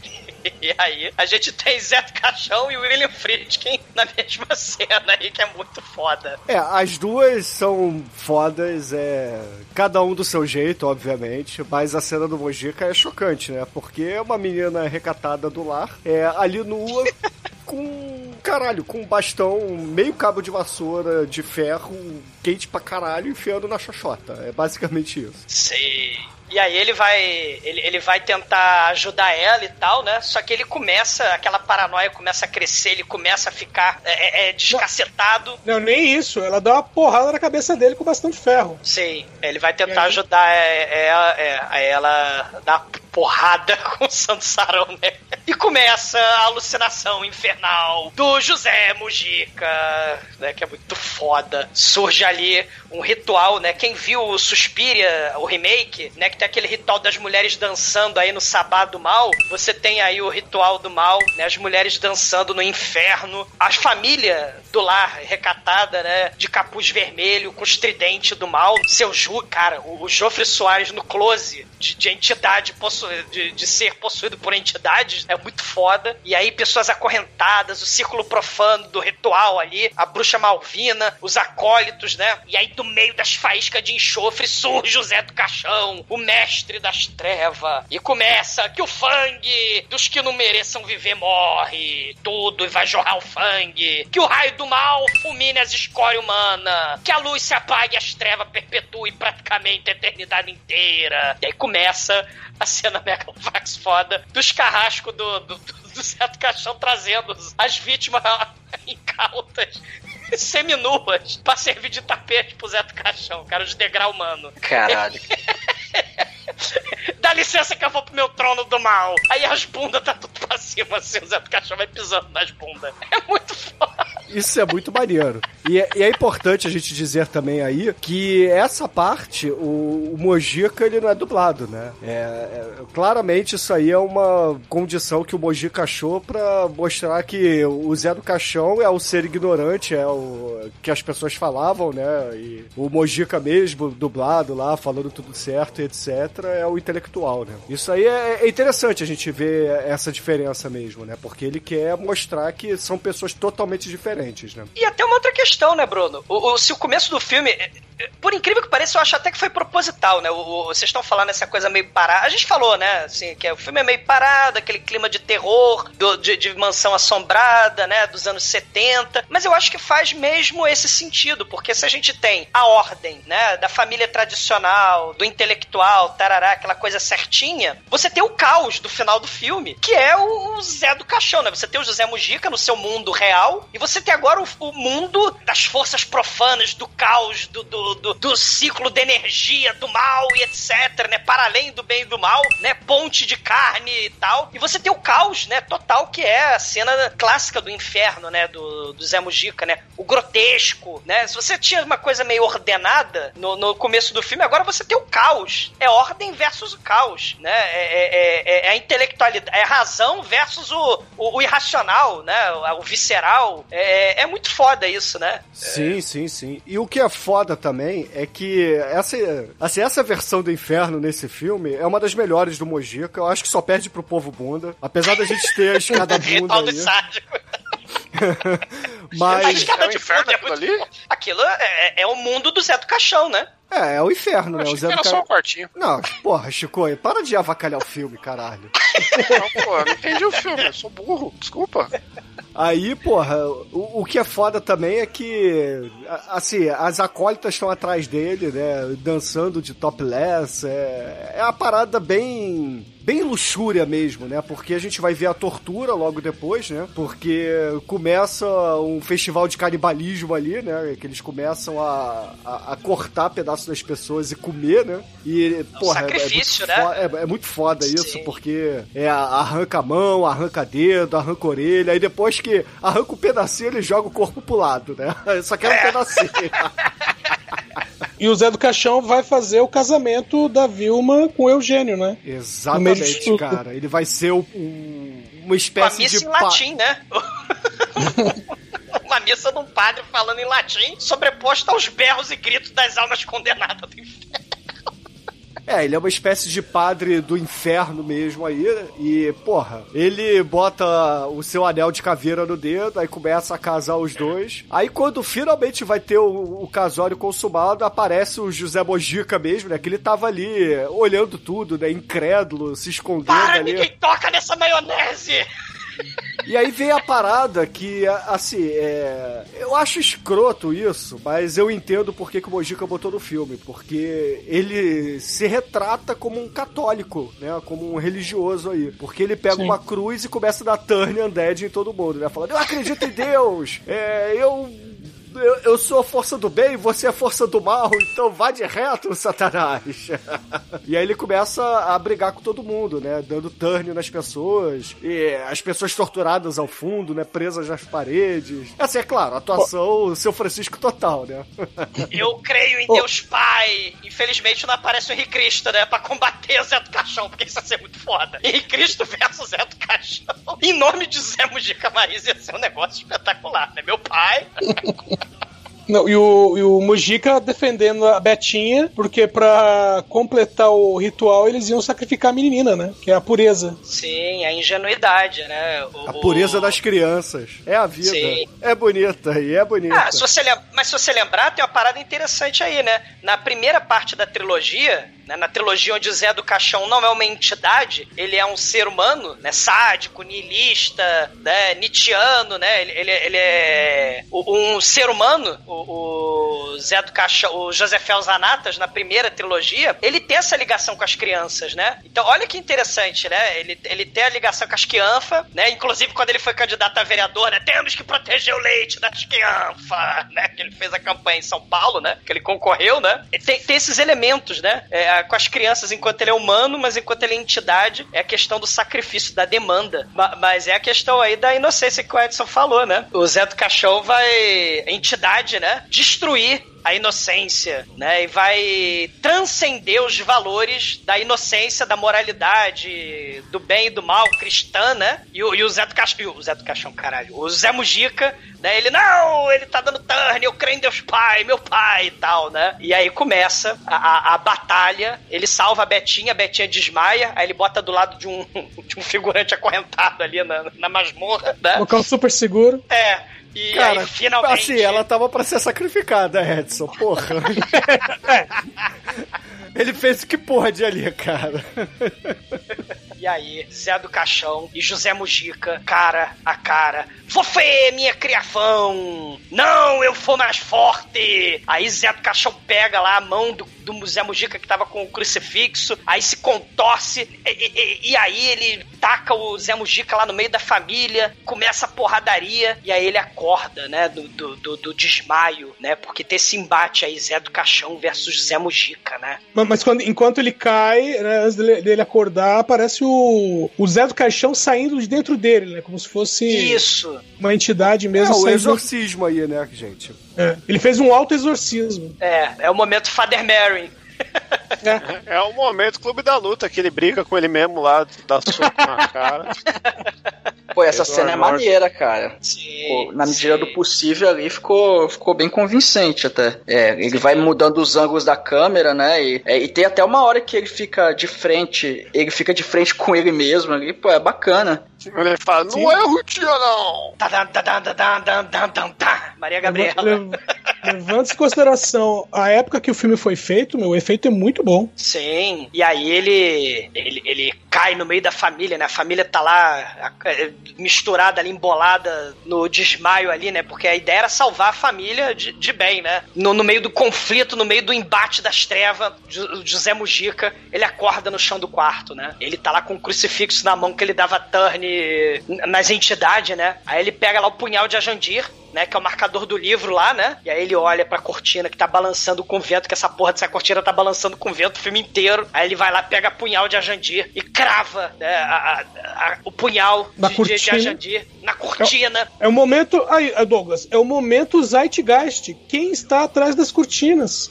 S4: E aí, a gente tem Zé do Caixão e William Friedkin na mesma cena aí, que é muito foda.
S3: É, as duas são fodas, é. Cada um do seu jeito, obviamente, mas a cena do Mojica é chocante, né? Porque é uma menina recatada do lar, é ali nua, com. Caralho, com um bastão, meio cabo de vassoura de ferro, quente pra caralho, enfiando na xoxota. É basicamente isso.
S4: Sei. E aí ele vai. Ele, ele vai tentar ajudar ela e tal, né? Só que ele começa, aquela paranoia começa a crescer, ele começa a ficar é, é, é, descacetado.
S6: Não, nem isso. Ela dá uma porrada na cabeça dele com bastante ferro.
S4: Sei. Ele vai tentar
S6: aí?
S4: ajudar é, é, é, a ela dar porrada com o Santo Sarão, né? E começa a alucinação infernal do José Mujica, né? Que é muito foda. Surge ali um ritual, né? Quem viu o Suspiria, o remake, né? Que tem aquele ritual das mulheres dançando aí no Sabá do Mal. Você tem aí o ritual do mal, né? As mulheres dançando no inferno. A família do lar recatada, né? De capuz vermelho, com os tridentes do mal. Seu Ju... Cara, o, o Jofre Soares no close de, de entidade possu... de, de ser possuído por entidades é muito foda. E aí, pessoas acorrentadas, o círculo profano do ritual ali, a bruxa Malvina, os acólitos, né? E aí, do meio das faíscas de enxofre, surge o Zé do Caixão, o mestre das trevas. E começa que o fangue dos que não mereçam viver morre. Tudo e vai jorrar o fangue. Que o raio do mal fulmine as escórias humanas. Que a luz se apague e as trevas perpetuem praticamente a eternidade inteira. E aí começa a cena mega fax foda dos carrascos do, do, do, do Caixão trazendo as vítimas incautas. Seminuas pra servir de tapete pro Zé do Caixão, cara, de degrau humano.
S5: Caralho.
S4: Dá licença que eu vou pro meu trono do mal. Aí as bundas tá tudo pra cima, assim, o Zé do Caixão vai pisando nas bundas. É muito foda.
S3: Isso é muito maneiro. E é, e é importante a gente dizer também aí que essa parte, o, o Mojica, ele não é dublado, né? É, é- claramente isso aí é uma condição que o Mojica achou pra mostrar que o Zé do Caixão é o ser ignorante, é o que as pessoas falavam, né? E o Mojica mesmo, dublado lá, falando tudo certo e etc., é o intelectual, né? Isso aí é, é interessante a gente ver essa diferença mesmo, né? Porque ele quer mostrar que são pessoas totalmente diferentes, né?
S4: E até uma outra questão, né, Bruno? O, o- se o começo do filme. Por incrível que pareça, eu acho até que foi proposital, né? O, o- vocês estão falando essa coisa meio parada. A gente falou, né? Assim, que o filme é meio parado, aquele clima de terror, do- de, de mansão assombrada, né? Dos anos 70. Mas eu acho que faz mesmo esse sentido, porque se a gente tem a ordem, né? Da família tradicional, do intelectual, tarará, aquela coisa certinha, você tem o caos do final do filme, que é o, o Zé do Caixão, né? Você tem o José Mujica no seu mundo real, e você tem agora o, o mundo das forças profanas, do caos, do, do, do, do ciclo de energia, do mal e etc, né? Para além do bem e do mal, né? Ponte de carne e tal. E você tem o caos, né? Total, que é a cena clássica do inferno, né? Do, do Zé Mujica, né? O grotesco, né? Se você tinha uma coisa meio ordenada no, no começo do filme, agora você tem o caos. É ordem versus o caos, né? É, é, é- é a intelectualidade, é a razão versus o, o, o irracional, né? O, o visceral. É, é muito foda isso, né?
S3: Sim, sim, sim. E o que é foda também é que essa, assim, essa versão do inferno nesse filme é uma das melhores do Mojica. Eu acho que só perde pro povo bunda. Apesar da gente ter a escada bunda aí.
S4: sádicos. A
S3: Mas
S4: escada
S7: é o
S4: de
S7: inferno
S4: é
S7: aquilo
S4: muito
S7: ali?
S4: Aquilo é, é o mundo do Zé do Caixão, né?
S3: é, é o inferno, né?
S7: Achei
S3: O
S7: que
S3: Zé do
S7: era
S3: Ca-
S7: só um quartinho.
S3: Não, porra, Chico, para de avacalhar o filme, caralho.
S7: Não, pô, eu não entendi o filme, eu sou burro, desculpa.
S3: Aí, porra, o, o que é foda também é que, assim, as acólitas estão atrás dele, né, dançando de topless, é, é uma parada bem, bem luxúria mesmo, né, porque a gente vai ver a tortura logo depois, né, porque começa um festival de canibalismo ali, né, que eles começam a, a, a cortar pedaços das pessoas e comer, né, e, porra, é-
S4: sacrifício,
S3: é,
S4: né?
S3: muito fo- é, é muito foda isso,
S4: Sim.
S3: porque é, arranca a mão, arranca dedo, arranca a orelha, aí depois que arranca um pedacinho, ele joga o corpo pro lado, né? Só quer um pedacinho.
S6: E o Zé do Caixão vai fazer o casamento da Vilma com o Eugênio, né?
S3: Exatamente, cara. Ele vai ser o- um- uma
S4: Com a
S3: espécie
S4: missa
S3: de
S4: em
S3: pa-
S4: latim, né? Uma missa de um padre falando em latim, sobreposta aos berros e gritos das almas condenadas do inferno.
S3: É, ele é uma espécie de padre do inferno mesmo aí? E, porra, ele bota o seu anel de caveira no dedo, aí começa a casar os dois. Aí quando finalmente vai ter o, o casório consumado, aparece o José Mojica mesmo, né? Que ele tava ali olhando tudo, né? Incrédulo, se escondendo
S4: Para,
S3: ali.
S4: ninguém toca nessa maionese!
S3: E aí vem a parada que, assim, é... eu acho escroto isso, mas eu entendo por que, que o Mojica botou no filme, porque ele se retrata como um católico, né, como um religioso aí, porque ele pega
S6: Sim.
S3: uma cruz e começa a dar turn undead em todo mundo, né, falando, eu acredito em Deus, é, eu... Eu, eu sou a força do bem, você é a força do mal, então vá de reto, Satanás. e aí ele começa a brigar com todo mundo, né? Dando turn nas pessoas. E as pessoas torturadas ao fundo, né? Presas nas paredes. Assim, é claro, atuação seu Francisco total, né?
S4: Eu creio em Deus Pai. Infelizmente não aparece o Henrique Cristo, né? Pra combater o Zé do Caixão, porque isso ia ser muito foda. Henrique Cristo versus Zé do Caixão. Em nome de Zé Mujica Marisa ia ser um negócio espetacular, né? Meu pai.
S6: Não, e o, e o Mujica defendendo a Betinha, porque pra completar o ritual eles iam sacrificar a menina, né? Que é a pureza.
S4: Sim, a ingenuidade, né? O-
S3: A pureza
S4: o-
S3: das crianças. É a vida.
S4: Sim.
S3: É bonita e é bonita.
S4: Ah, se você lem- mas se você lembrar, tem uma parada interessante aí, né? Na primeira parte da trilogia, né, na trilogia onde o Zé do Caixão não é uma entidade, ele é um ser humano, né? Sádico, niilista, né? Nietzscheano, né? Ele, ele, ele é um ser humano, o, o Zé do Caixão, o José Zanatas, na primeira trilogia, ele tem essa ligação com as crianças, né? Então, olha que interessante, né? Ele, ele tem a ligação com as crianças, né? Inclusive, quando ele foi candidato a vereador, né? Temos que proteger o leite das crianças, né? Que ele fez a campanha em São Paulo, né? Que ele concorreu, né? Tem, tem esses elementos, né? É, com as crianças enquanto ele é humano, mas enquanto ele é entidade, é a questão do sacrifício, da demanda. Ma- mas é a questão aí da inocência que o Edson falou, né? O Zé do Caixão vai, entidade, né? Destruir a inocência, né? E vai transcender os valores da inocência, da moralidade, do bem e do mal cristã, né? E o, e o Zé do Caixão, o Zé do Caixão, caralho, o Zé Mujica, né? Ele, não, ele tá dando turn, eu creio em Deus Pai, meu pai e tal, né? E aí começa a, a, a batalha, ele salva a Betinha, a Betinha desmaia, aí ele bota do lado de um, de um figurante acorrentado ali na, na masmorra, né?
S6: Local super seguro.
S4: É, e
S3: Cara,
S4: aí finalmente...
S3: assim, ela tava pra ser sacrificada, Edson, porra. Ele fez o que pôde ali, cara.
S4: E aí, Zé do Caixão e José Mujica, cara a cara. Você, minha criação! Não, eu for mais forte! Aí Zé do Caixão pega lá a mão do, do Zé Mujica que tava com o crucifixo, aí se contorce, e, e- e aí ele taca o Zé Mujica lá no meio da família, começa a porradaria, e aí ele acorda, né, do, do, do- do desmaio, né, porque tem esse embate aí, Zé do Caixão versus Zé Mujica, né?
S6: Mas, mas quando, enquanto ele cai, né, antes dele, dele acordar, aparece o, o Zé do Caixão saindo de dentro dele, né? Como se fosse
S4: Isso!
S6: uma entidade
S3: É,
S6: mesmo
S3: o
S6: saindo.
S3: exorcismo aí, né, gente?
S6: É, Ele fez um auto-exorcismo.
S4: É, é o momento Father Mary.
S6: É.
S7: É o momento Clube da Luta, que ele briga com ele mesmo lá, dá soco na cara.
S5: Pô, essa
S7: Edward
S5: cena é maneira, cara.
S4: Sim,
S5: Pô, na medida
S4: sim.
S5: do possível ali ficou, ficou bem convincente até. É, ele vai mudando os ângulos da câmera, né? E, é, e tem até uma hora que ele fica de frente, ele fica de frente com ele mesmo ali, pô, é bacana.
S7: Ele fala, não é o tia, não!
S4: Maria Gabriela.
S6: Lev- Levando em consideração a época que o filme foi feito, meu, o efeito é muito bom.
S4: Sim. E aí ele, ele ele cai no meio da família, né? A família tá lá é, misturada ali, embolada no desmaio ali, né? Porque a ideia era salvar a família de, de bem, né? No, no meio do conflito, no meio do embate das trevas, Jo- José Mujica, ele acorda no chão do quarto, né? Ele tá lá com o crucifixo na mão que ele dava turn nas entidades, né? Aí ele pega lá o punhal de Ajandir, né, que é o marcador do livro lá, né? E aí ele olha pra cortina que tá balançando com o vento, que essa porra dessa cortina tá balançando com vento o filme inteiro. Aí ele vai lá, pega punhal de Ajandir e crava né, a- a- a- o punhal
S6: Na
S4: de, de, de
S6: cortina.
S4: Ajandir na cortina.
S6: É o momento. Aí, Douglas, é o momento Zeitgeist. Quem está atrás das cortinas?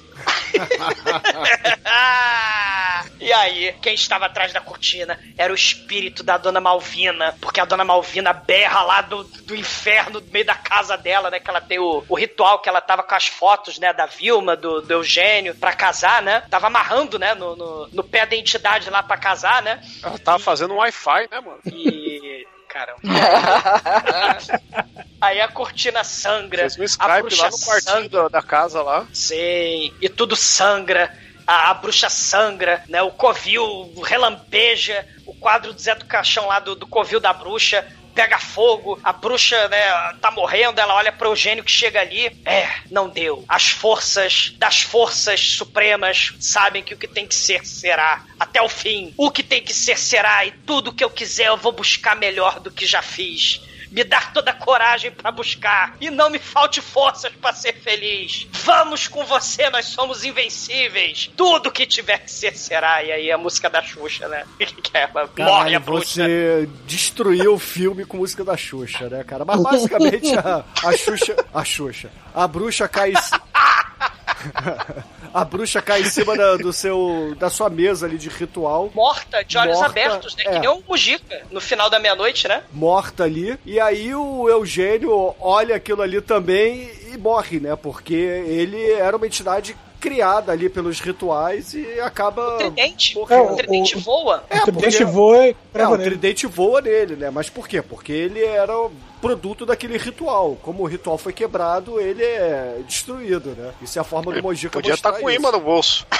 S4: E aí, quem estava atrás da cortina era o espírito da Dona Malvina, porque a Dona Malvina berra lá do, do inferno, no meio da casa dela, né? Que ela tem o, o ritual que ela tava com as fotos, né? Da Vilma, do, do Eugênio, pra casar, né? Tava amarrando, né? No, no, no pé da entidade lá pra casar, né?
S7: Ela tava fazendo um Wi-Fi, né, mano?
S4: E. Caramba. Aí a cortina sangra.
S7: Fez um
S4: a
S7: Skype
S4: bruxa
S7: lá no quartinho da, da casa lá.
S4: Sim, e tudo sangra. A, a bruxa sangra, né? O covil relampeja. O quadro do Zé do Caixão lá do, do covil da bruxa pega fogo. A bruxa, né, tá morrendo. Ela olha pro Eugênio que chega ali. É, não deu. As forças das forças supremas sabem que o que tem que ser será. Até o fim. O que tem que ser será. E tudo que eu quiser eu vou buscar melhor do que já fiz me dar toda a coragem pra buscar e não me falte forças pra ser feliz. Vamos com você, nós somos invencíveis. Tudo que tiver que ser será. E aí a música da Xuxa, né? que é, morre a
S3: Caralho,
S4: bruxa.
S3: você destruiu o filme com música da Xuxa, né, cara? Mas basicamente a, a Xuxa. A Xuxa. A bruxa cai. A bruxa cai em cima da, do seu, da sua mesa ali de ritual.
S4: Morta, de olhos
S3: Morta,
S4: abertos, né?
S3: é.
S4: Que nem o Mujica no final da meia-noite, né?
S3: morta ali. E aí o Eugênio olha aquilo ali também e morre, né? Porque ele era uma entidade criada ali pelos rituais e acaba.
S4: O tridente.
S3: morrendo.
S4: o tridente voa.
S3: É,
S6: o tridente
S3: porque-
S6: voa e
S3: É, o
S6: nele.
S3: tridente voa nele, né? Mas por quê? Porque ele era o produto daquele ritual. Como o ritual foi quebrado, ele é destruído, né? Isso é a forma do Mojica
S7: Podia estar
S3: mostrar
S7: com imã no bolso.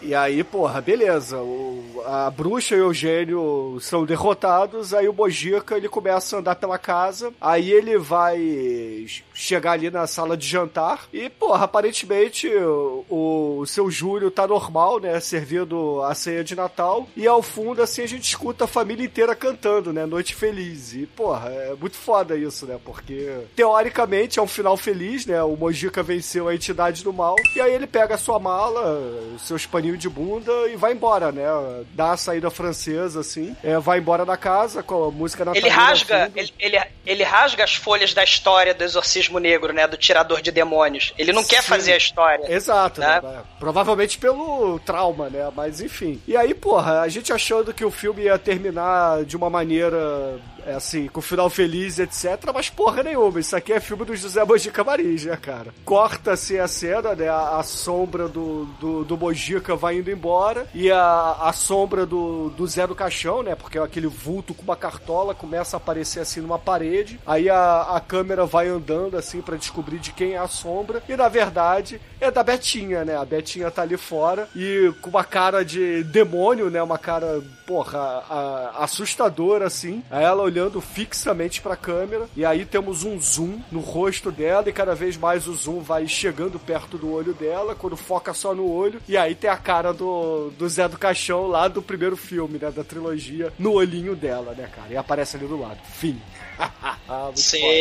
S3: E aí, porra, beleza. O- a bruxa e o Eugênio são derrotados. Aí o Mojica ele começa a andar pela casa. Aí ele vai chegar ali na sala de jantar. E, porra, aparentemente o, o seu Júlio tá normal, né? Servindo a ceia de Natal. E ao fundo, assim, a gente escuta a família inteira cantando, né? Noite Feliz. E, porra, é muito foda isso, né? Porque, teoricamente, é um final feliz, né? O Mojica venceu a entidade do mal. E aí ele pega a sua mala, seus paninhos de bunda e vai embora, né? Dá a saída francesa, assim. É, vai embora da casa com a música
S4: Ele
S3: natalina ao
S4: rasga, ele, ele, ele rasga as folhas da história do exorcismo negro, né? Do tirador de demônios. Ele não quer
S3: Sim.
S4: fazer a história.
S3: Exato,
S4: né?
S3: né? Provavelmente pelo trauma, né? Mas enfim. E aí, porra, a gente achando que o filme ia terminar de uma maneira, é, assim, com final feliz, etc. Mas porra nenhuma. Isso aqui é filme do José Mojica Marins, né, cara? Corta-se a cena, né? A, a sombra do, do, do Mojica vai indo embora e a, a sombra do, do Zé do Caixão, né? Porque aquele vulto com uma cartola começa a aparecer assim numa parede. Aí a, a câmera vai andando assim pra descobrir de quem é a sombra. E na verdade é da Betinha, né? A Betinha tá ali fora e com uma cara de demônio, né? Uma cara, porra, a- assustadora assim. Aí ela olhando fixamente pra câmera. E aí temos um zoom no rosto dela e cada vez mais o zoom vai chegando perto do olho dela. Quando foca só no olho. E aí tem a cara do, do Zé do Caixão lá do primeiro filme, né? Da trilogia, no olhinho dela, né, cara? E aparece ali do lado. Fim. Muito
S4: Sim.
S3: foda.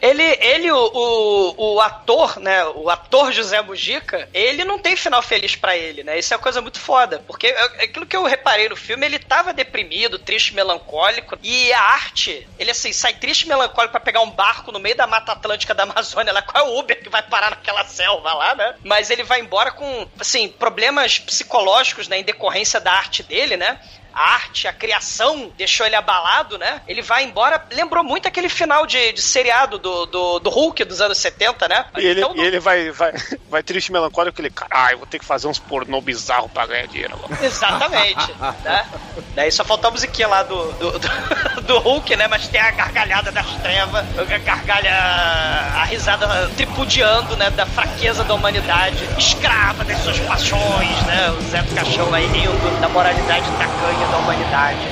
S4: Ele, ele o, o, o ator, né? O ator José Mujica, ele não tem final feliz pra ele, né? Isso é uma coisa muito foda. Porque é- aquilo que eu reparei no filme, ele tava deprimido, triste, melancólico. E a arte, ele assim, sai triste e melancólico pra pegar um barco no meio da Mata Atlântica da Amazônia. Lá, qual é o Uber que vai parar naquela selva lá, né? Mas ele vai embora com, assim, problemas psicológicos, né? Em decorrência da arte dele, né? A arte, a criação deixou ele abalado, né? Ele vai embora. Lembrou muito aquele final de, de seriado do, do, do Hulk dos anos 70, né?
S7: E ele,
S4: Então,
S7: e ele vai, vai, vai triste e melancólico, ele, caralho, vou ter que fazer uns pornô bizarro pra ganhar dinheiro agora.
S4: Exatamente, né? Daí só faltou a musiquinha lá do, do, do, do Hulk, né? Mas tem a gargalhada das trevas, a gargalha, a risada tripudiando, né? Da fraqueza da humanidade, escrava das suas paixões, né? O Zé do Caixão aí rindo da moralidade tacanha da humanidade.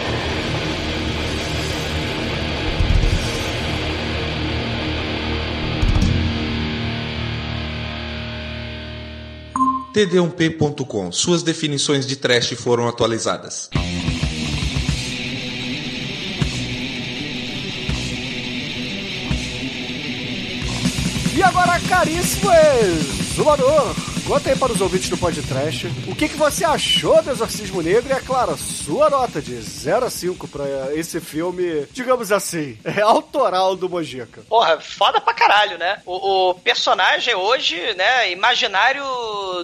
S9: td1p.com. Suas definições de trash foram atualizadas.
S3: E agora, caríssimo exumador, conta aí para os ouvintes do podcast o que, que você achou do Exorcismo Negro e, é claro, sua nota de 0 a 5 para esse filme, digamos assim, é autoral do Mojica.
S4: Porra, foda pra caralho, né? O, o personagem hoje, né, imaginário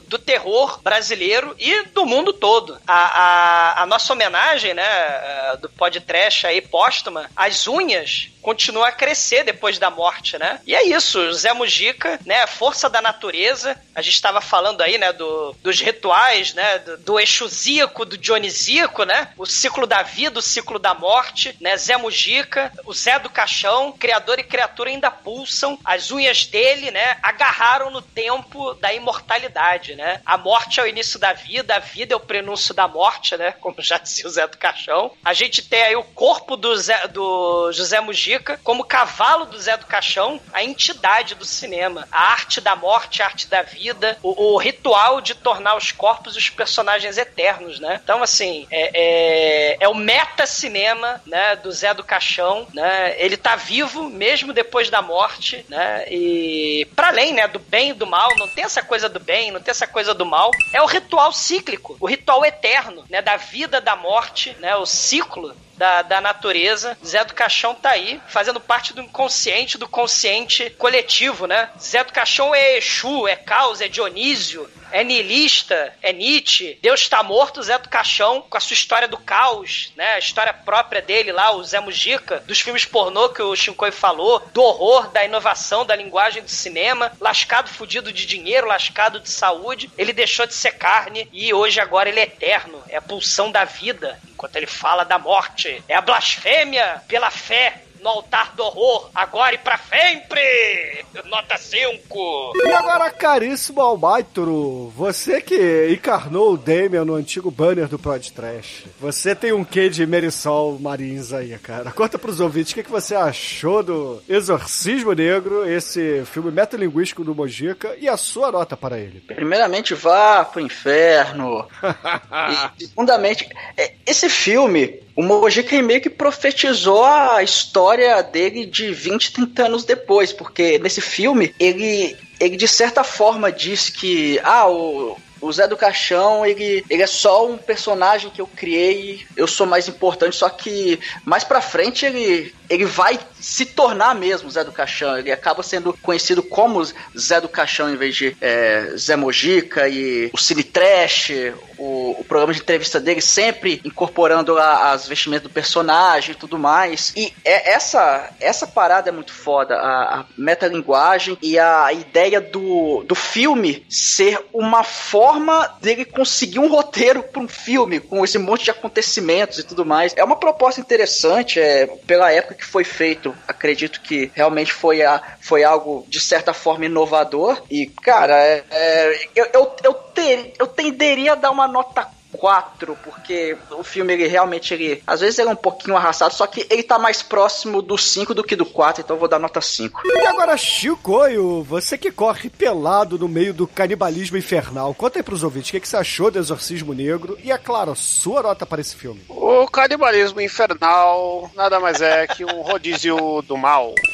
S4: do terror brasileiro e do mundo todo. A, a, a nossa homenagem, né, eh, do podcast aí, póstuma, as unhas continuam a crescer depois da morte, né? E é isso, Zé Mujica, né, força da natureza, a gente estava falando aí, né, do, dos rituais, né, do, do exusíaco, do dionisíaco, né, o ciclo da vida, o ciclo da morte, né, Zé Mujica, o Zé do Caixão, criador e criatura ainda pulsam, as unhas dele, né, agarraram no tempo da imortalidade, né, a morte é o início da vida, a vida é o prenúncio da morte, né, como já dizia o Zé do Caixão, a gente tem aí o corpo do, Zé, do José Mujica como cavalo do Zé do Caixão, a entidade do cinema, a arte da morte, a arte da vida, o, o ritual de tornar os corpos os personagens eternos, né? Então, assim, é, é, é o meta-cinema, né, do Zé do Caixão, né? Ele tá vivo mesmo depois da morte, né? E para além, né, do bem e do mal, não tem essa coisa do bem, não tem essa coisa do mal. É o ritual cíclico, o ritual eterno, né, da vida, da morte, né, o ciclo da, da natureza. Zé do Caixão tá aí, fazendo parte do inconsciente, do consciente coletivo, né? Zé do Caixão é Exu, é Caos, é Dionísio, é niilista, é Nietzsche. Deus está morto, Zé do Caixão, com a sua história do caos, né? A história própria dele lá, o Zé Mujica, dos filmes pornô que o Shinkoi falou, do horror, da inovação, da linguagem do cinema, lascado, fudido de dinheiro, lascado de saúde. Ele deixou de ser carne e hoje agora ele é eterno, é a pulsão da vida, enquanto ele fala da morte. É a blasfêmia pela fé no altar do horror, agora e pra sempre! Nota 5!
S3: E agora, caríssimo Almaitro, você que encarnou o Damian no antigo banner do Prod Trash, você tem um quê de Merisol Marins aí, cara? Conta pros ouvintes o que, que você achou do Exorcismo Negro, esse filme metalinguístico do Mojica, e a sua nota para ele.
S5: Primeiramente, vá pro inferno. e, segundamente, é, esse filme, o Mojica meio que profetizou a história dele de 20, 30 anos depois, porque nesse filme ele, ele de certa forma diz que ah, o, o Zé do Caixão, ele, ele é só um personagem que eu criei, eu sou mais importante, só que mais pra frente ele, ele vai se tornar mesmo Zé do Caixão. Ele acaba sendo conhecido como Zé do Caixão em vez de é, Zé Mojica e o Cine Trash, o, o, programa de entrevista dele sempre incorporando as vestimentas do personagem e tudo mais. E é, essa, essa parada é muito foda, a, a metalinguagem e a ideia do, do filme ser uma forma dele conseguir um roteiro para um filme com esse monte de acontecimentos e tudo mais. É uma proposta interessante, é, pela época que foi feito, acredito que realmente foi, a, foi algo de certa forma inovador. E, cara, é, é, eu, eu, eu, ter, eu tenderia a dar uma nota 4, porque o filme ele realmente ele às vezes ele é um pouquinho arrastado, só que ele tá mais próximo do 5 do que do 4, então eu vou dar nota 5.
S3: E agora, Chicoio, você que corre pelado no meio do canibalismo infernal, conta aí pros ouvintes o que, que você achou do Exorcismo Negro e, é claro, sua nota para esse filme.
S7: O canibalismo infernal nada mais é que um rodízio do mal.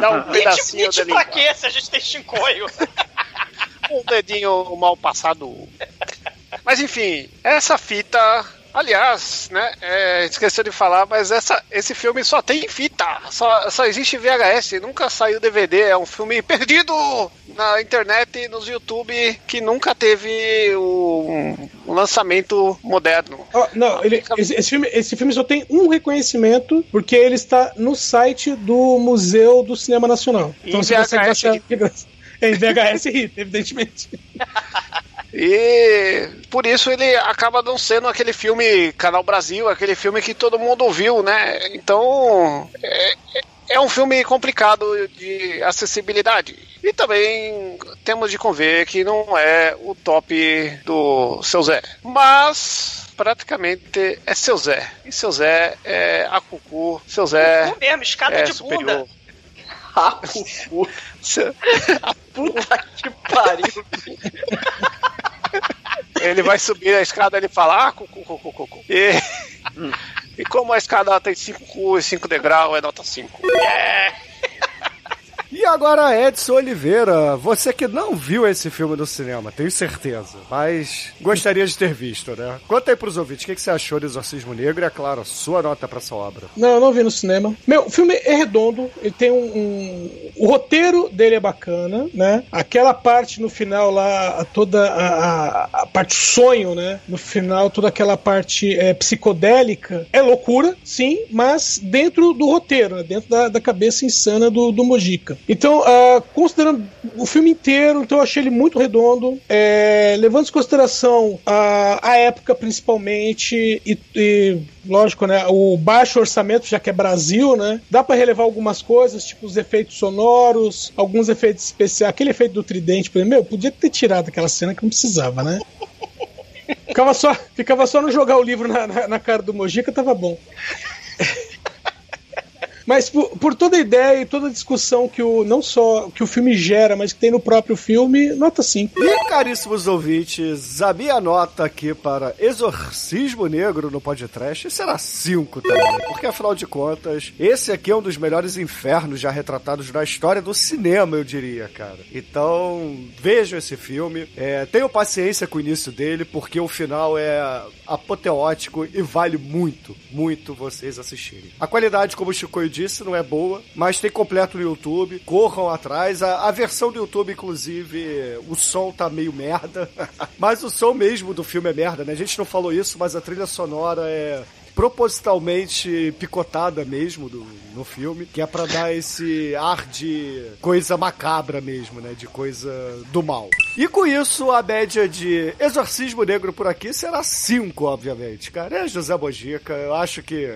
S4: Dá um pedacinho Nietzsche, pra quê se a gente tem chincoio?
S7: Um dedinho mal passado. Mas enfim, essa fita. Aliás, né? É, esqueceu de falar, mas essa, esse filme só tem fita. Só, só existe VHS, nunca saiu DVD. É um filme perdido na internet e nos YouTube que nunca teve um, um lançamento moderno.
S6: Oh, não, ele, esse, esse, filme, esse filme só tem um reconhecimento porque ele está no site do Museu do Cinema Nacional. Então, se você achar... Em VHS hit, evidentemente.
S7: E por isso ele acaba não sendo aquele filme Canal Brasil, aquele filme que todo mundo viu, né? Então é, é um filme complicado de acessibilidade. E também temos de conver que não é o top do seu Zé. Mas praticamente é seu Zé. E seu Zé é a Cucu, seu Zé.
S4: Cucu mesmo, escada
S7: é
S4: de
S7: superior.
S5: Ah, Cucu. Puta que pariu.
S7: Ele vai subir a escada e ele fala, ah, cucu, cucu, cucu. E, e como a escada tem 5 e 5 degraus, é nota 5.
S3: E E agora, Edson Oliveira, você que não viu esse filme no cinema, tenho certeza, mas gostaria de ter visto, né? Conta aí pros ouvintes, o que, que você achou do Exorcismo Negro e, é claro, sua nota pra essa obra.
S6: Não, eu não vi no cinema. Meu, o filme é redondo, ele tem um, um- O roteiro dele é bacana, né? Aquela parte no final lá, toda a, a- a parte sonho, né? No final, toda aquela parte é, psicodélica é loucura, sim, mas dentro do roteiro, né? dentro da, da cabeça insana do, do Mojica. Então, ah, considerando o filme inteiro, então eu achei ele muito redondo, é, levando em consideração a, a época principalmente e, e, lógico, né, o baixo orçamento, já que é Brasil, né, dá pra relevar algumas coisas, tipo os efeitos sonoros, alguns efeitos especiais, aquele efeito do tridente, por exemplo, meu, podia ter tirado aquela cena que não precisava, né? Ficava só, ficava só no jogar o livro na, na, na cara do Mojica, tava bom. Mas por, por toda a ideia e toda a discussão que o não só que o filme gera, mas que tem no próprio filme, nota 5.
S3: E, caríssimos ouvintes, a minha nota aqui para Exorcismo Negro no podcast será 5 também. Porque, afinal de contas, esse aqui é um dos melhores infernos já retratados na história do cinema, eu diria, cara. Então, vejam esse filme. É, tenham paciência com o início dele, porque o final é apoteótico e vale muito, muito vocês assistirem. A qualidade, como o Chico disse, não é boa, mas tem completo no YouTube. Corram atrás. A, a versão do YouTube, inclusive, o som tá meio merda. mas o som mesmo do filme é merda, né? A gente não falou isso, mas a trilha sonora é propositalmente picotada mesmo do, no filme, que é pra dar esse ar de coisa macabra mesmo, né? De coisa do mal. E com isso, a média de Exorcismo Negro por aqui será 5, obviamente, cara. É José Bojica, eu acho que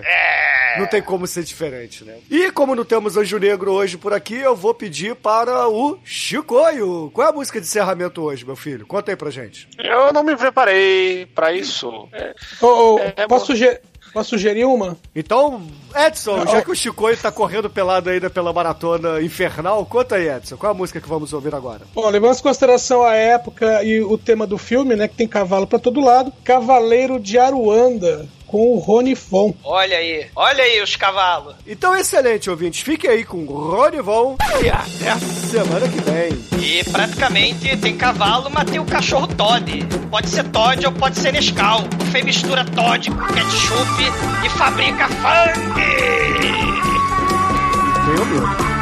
S3: não tem como ser diferente, né? E como não temos Anjo Negro hoje por aqui, eu vou pedir para o Chicoio. Qual é a música de encerramento hoje, meu filho? Conta aí pra gente.
S7: Eu não me preparei pra isso. É,
S6: Ô, ô,
S7: É,
S6: posso,
S7: bom.
S6: sugerir, posso sugerir uma?
S3: Então, Edson, já que o Chicoio tá correndo pelado ainda pela maratona infernal, conta aí, Edson, qual é a música que vamos ouvir agora?
S6: Bom, levando em consideração a época e o tema do filme, né? Que tem cavalo pra todo lado. Cavaleiro de Aruanda, com o Rony Fon.
S4: Olha aí, olha aí os cavalos.
S3: Então, excelente, ouvintes. Fiquem aí com o Rony Von e até a semana que vem.
S4: E praticamente tem cavalo, mas tem o cachorro Todd. Pode ser Todd ou pode ser Nescau. O Fê mistura Todd com ketchup e fabrica funk.
S3: Medo.
S10: Quem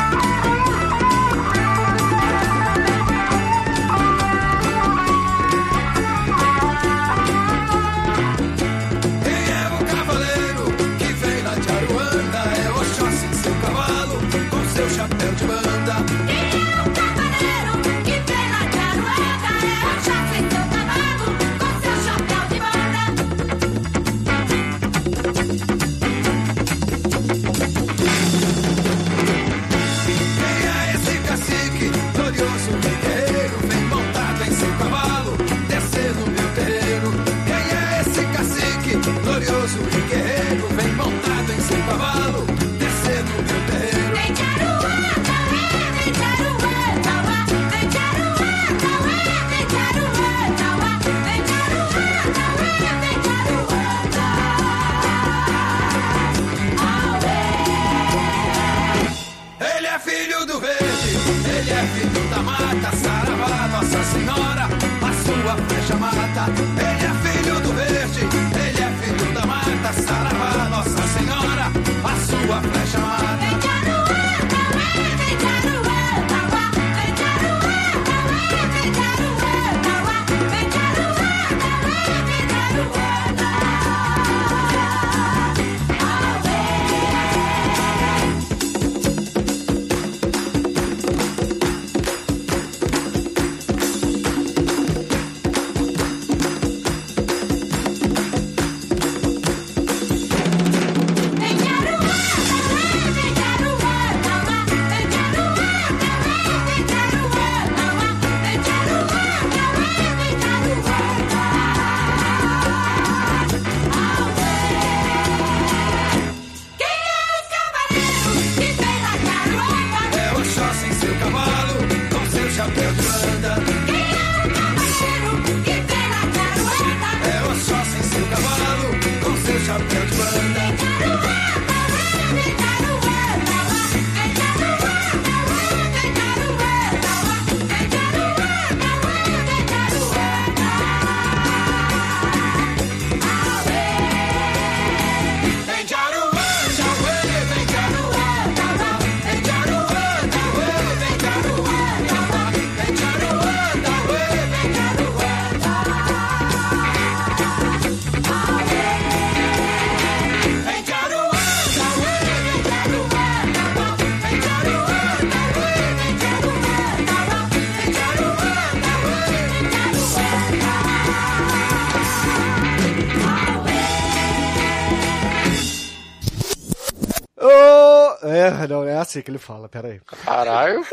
S10: É, é
S3: assim que ele fala, peraí.
S7: Caralho.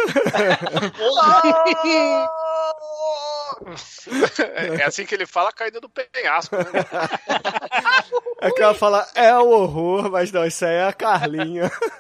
S7: É assim que ele fala caindo do penhasco. Né?
S3: É que ela fala, é o horror, mas não, isso aí é a Carlinha.